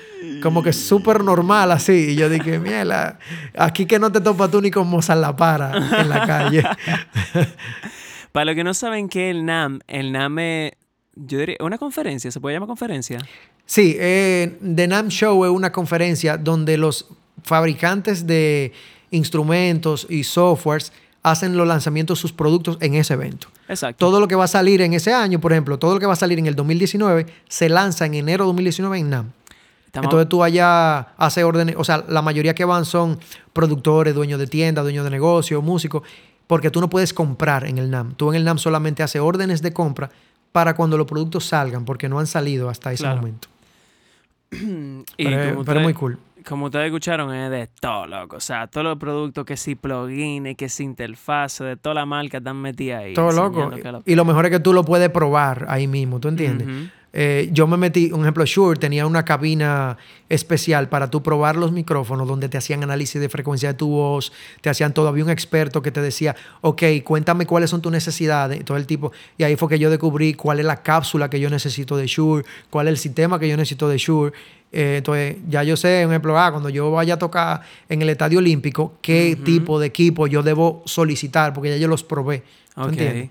Como que súper normal así. Y yo dije, mierda, aquí que no te topas tú ni con Mozart La Para en la calle. Para los que no saben qué es el NAM, el NAM es, yo diría, una conferencia, ¿se puede llamar conferencia? Sí, eh, The NAM Show es una conferencia donde los fabricantes de instrumentos y softwares hacen los lanzamientos de sus productos en ese evento. Exacto. Todo lo que va a salir en ese año, por ejemplo, todo lo que va a salir en el 2019, se lanza en enero de 2019 en NAM. Entonces tú allá haces órdenes, o sea, la mayoría que van son productores, dueños de tiendas, dueños de negocio, músicos, porque tú no puedes comprar en el NAM. Tú en el NAM solamente haces órdenes de compra para cuando los productos salgan, porque no han salido hasta ese momento. pero, es muy cool. Como ustedes escucharon, es de todo, loco. O sea, todos los productos que si plugins, que si interfaz, de toda la marca están metidas ahí. Todo loco. Y lo mejor es que tú lo puedes probar ahí mismo, ¿tú entiendes? Eh, yo me metí, un ejemplo, Shure tenía una cabina especial para tú probar los micrófonos donde te hacían análisis de frecuencia de tu voz, te hacían todo. Había un experto que te decía, ok, cuéntame cuáles son tus necesidades, todo el tipo. Y ahí fue que yo descubrí cuál es la cápsula que yo necesito de Shure, cuál es el sistema que yo necesito de Shure. Eh, entonces, ya yo sé, un ejemplo, ah, cuando yo vaya a tocar en el Estadio Olímpico, qué tipo de equipo yo debo solicitar, porque ya yo los probé. entiendes?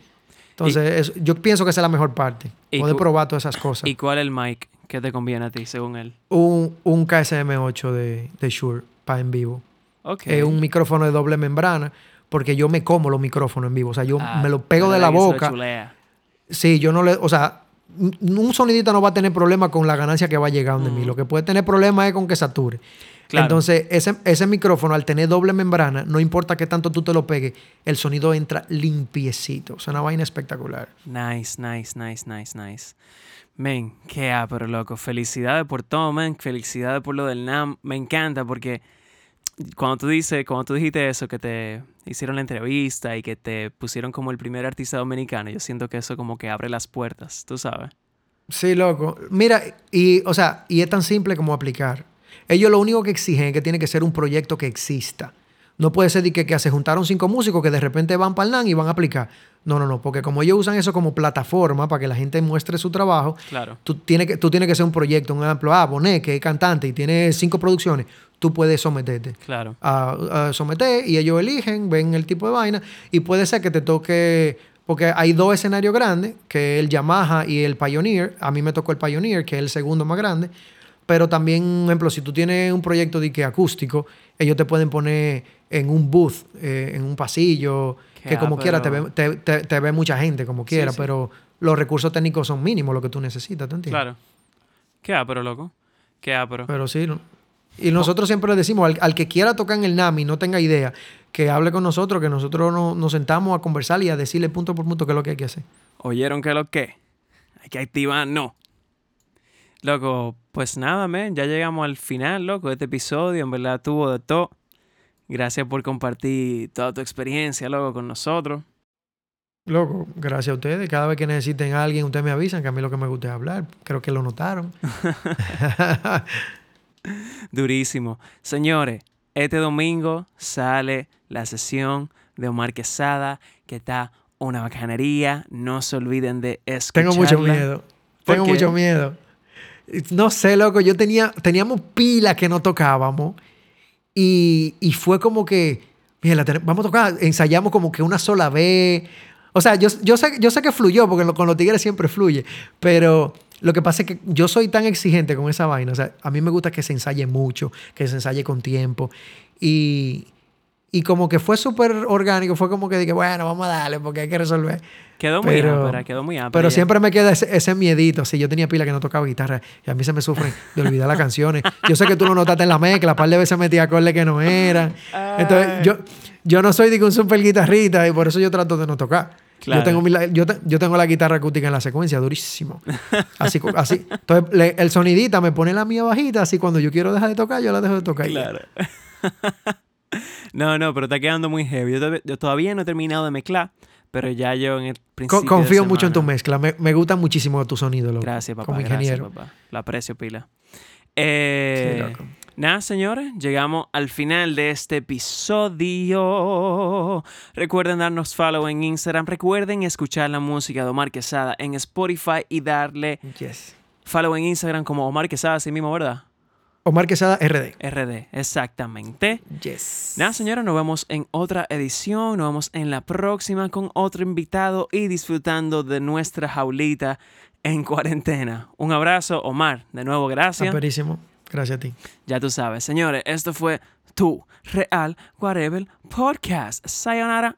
Entonces, yo pienso que esa es la mejor parte. Poder probar todas esas cosas. ¿Y cuál es el mic que te conviene a ti, según él? Un, un KSM8 de, de Shure para en vivo. Es un micrófono de doble membrana, porque yo me como los micrófonos en vivo. O sea, yo ah, me lo pego de la boca. Sí, yo no le. O sea, un sonidito no va a tener problema con la ganancia que va llegando de mí. Mm. Lo que puede tener problema es con que sature. Entonces, ese, ese, micrófono, al tener doble membrana, no importa qué tanto tú te lo pegues, el sonido entra limpiecito. Es una vaina espectacular. Nice, nice, nice, nice, nice. Men, qué pero loco. Felicidades por todo, men. Felicidades por lo del NAM. Me encanta porque cuando tú dices, cuando tú dijiste eso, que te hicieron la entrevista y que te pusieron como el primer artista dominicano, yo siento que eso como que abre las puertas, tú sabes. Sí, loco. Mira, y, o sea, y es tan simple como aplicar. Ellos lo único que exigen es que tiene que ser un proyecto que exista. No puede ser que, que se juntaron cinco músicos que de repente van para el NAN y van a aplicar. No, no, no, porque como ellos usan eso como plataforma para que la gente muestre su trabajo, claro. tú, tienes que, tú tienes que ser un proyecto, un ejemplo, ah, Bonet, que es cantante y tiene cinco producciones, tú puedes someterte. Claro. A, someter y ellos eligen, ven el tipo de vaina y puede ser que te toque, porque hay dos escenarios grandes, que es el Yamaha y el Pioneer. A mí me tocó el Pioneer, que es el segundo más grande. Pero también, un ejemplo, si tú tienes un proyecto de que acústico, ellos te pueden poner en un booth, eh, en un pasillo, que como quiera te ve, te, ve, mucha gente, como quiera, pero los recursos técnicos son mínimos lo que tú necesitas, ¿te entiendes? Claro. Qué apro, loco. Qué apro. Pero sí, ¿no? Y nosotros siempre le decimos al, que quiera tocar en el NAMI, no tenga idea, que hable con nosotros, que nosotros nos sentamos a conversar y a decirle punto por punto qué es lo que hay que hacer. ¿Oyeron qué es lo que? Hay que activar, no. Loco, pues nada, men, ya llegamos al final, loco, de este episodio. En verdad tuvo de todo. Gracias por compartir toda tu experiencia, loco, con nosotros. Loco, gracias a ustedes. Cada vez que necesiten a alguien, ustedes me avisan que a mí lo que me gusta es hablar. Creo que lo notaron. Durísimo. Señores, este domingo sale la sesión de Omar Quesada, que está una bacanería. No se olviden de escucharla. Tengo mucho miedo. Tengo mucho miedo. No sé, loco. Yo tenía, teníamos pilas que no tocábamos. Y, y fue como que, vamos a tocar, ensayamos como que una sola vez o sea, yo, yo, sé, yo sé que fluyó, porque con los tigres siempre fluye, pero lo que pasa es que yo soy tan exigente con esa vaina. O sea, a mí me gusta que se ensaye mucho, que se ensaye con tiempo. Y, y como que fue súper orgánico, fue como que dije, bueno, vamos a darle porque hay que resolver. Quedó muy pero, quedó muy Pero siempre me queda ese, miedito. Si yo tenía pila que no tocaba guitarra y a mí se me sufren de olvidar las canciones. Yo sé que tú lo notaste en la mezcla, un par de veces metí acordes que no eran. Entonces, yo, yo no soy de un super guitarrista y por eso yo trato de no tocar. Yo, tengo yo, tengo la guitarra acústica en la secuencia, durísimo. Así, así. Entonces, el sonidita me pone la mía bajita, así cuando yo quiero dejar de tocar, yo la dejo de tocar. Claro. No, no, pero está quedando muy heavy. Yo, todavía no he terminado de mezclar, pero ya yo en el principio. confío mucho en tu mezcla. Me, me gusta muchísimo tu sonido, loco. Gracias, papá. Como ingeniero. Gracias, papá. La aprecio, pila. Eh, sí, Nada, señores, llegamos al final de este episodio. Recuerden darnos follow en Instagram. Recuerden escuchar la música de Omar Quesada en Spotify y darle follow en Instagram como Omar Quesada, así mismo, ¿verdad? Omar Quesada RD. RD, exactamente. Yes. Nada, señores, nos vemos en otra edición. Nos vemos en la próxima con otro invitado y disfrutando de nuestra jaulita en cuarentena. Un abrazo, Omar. De nuevo, gracias. Aperísimo. Gracias a ti. Ya tú sabes, señores, esto fue tu Real Whatever Podcast. Sayonara.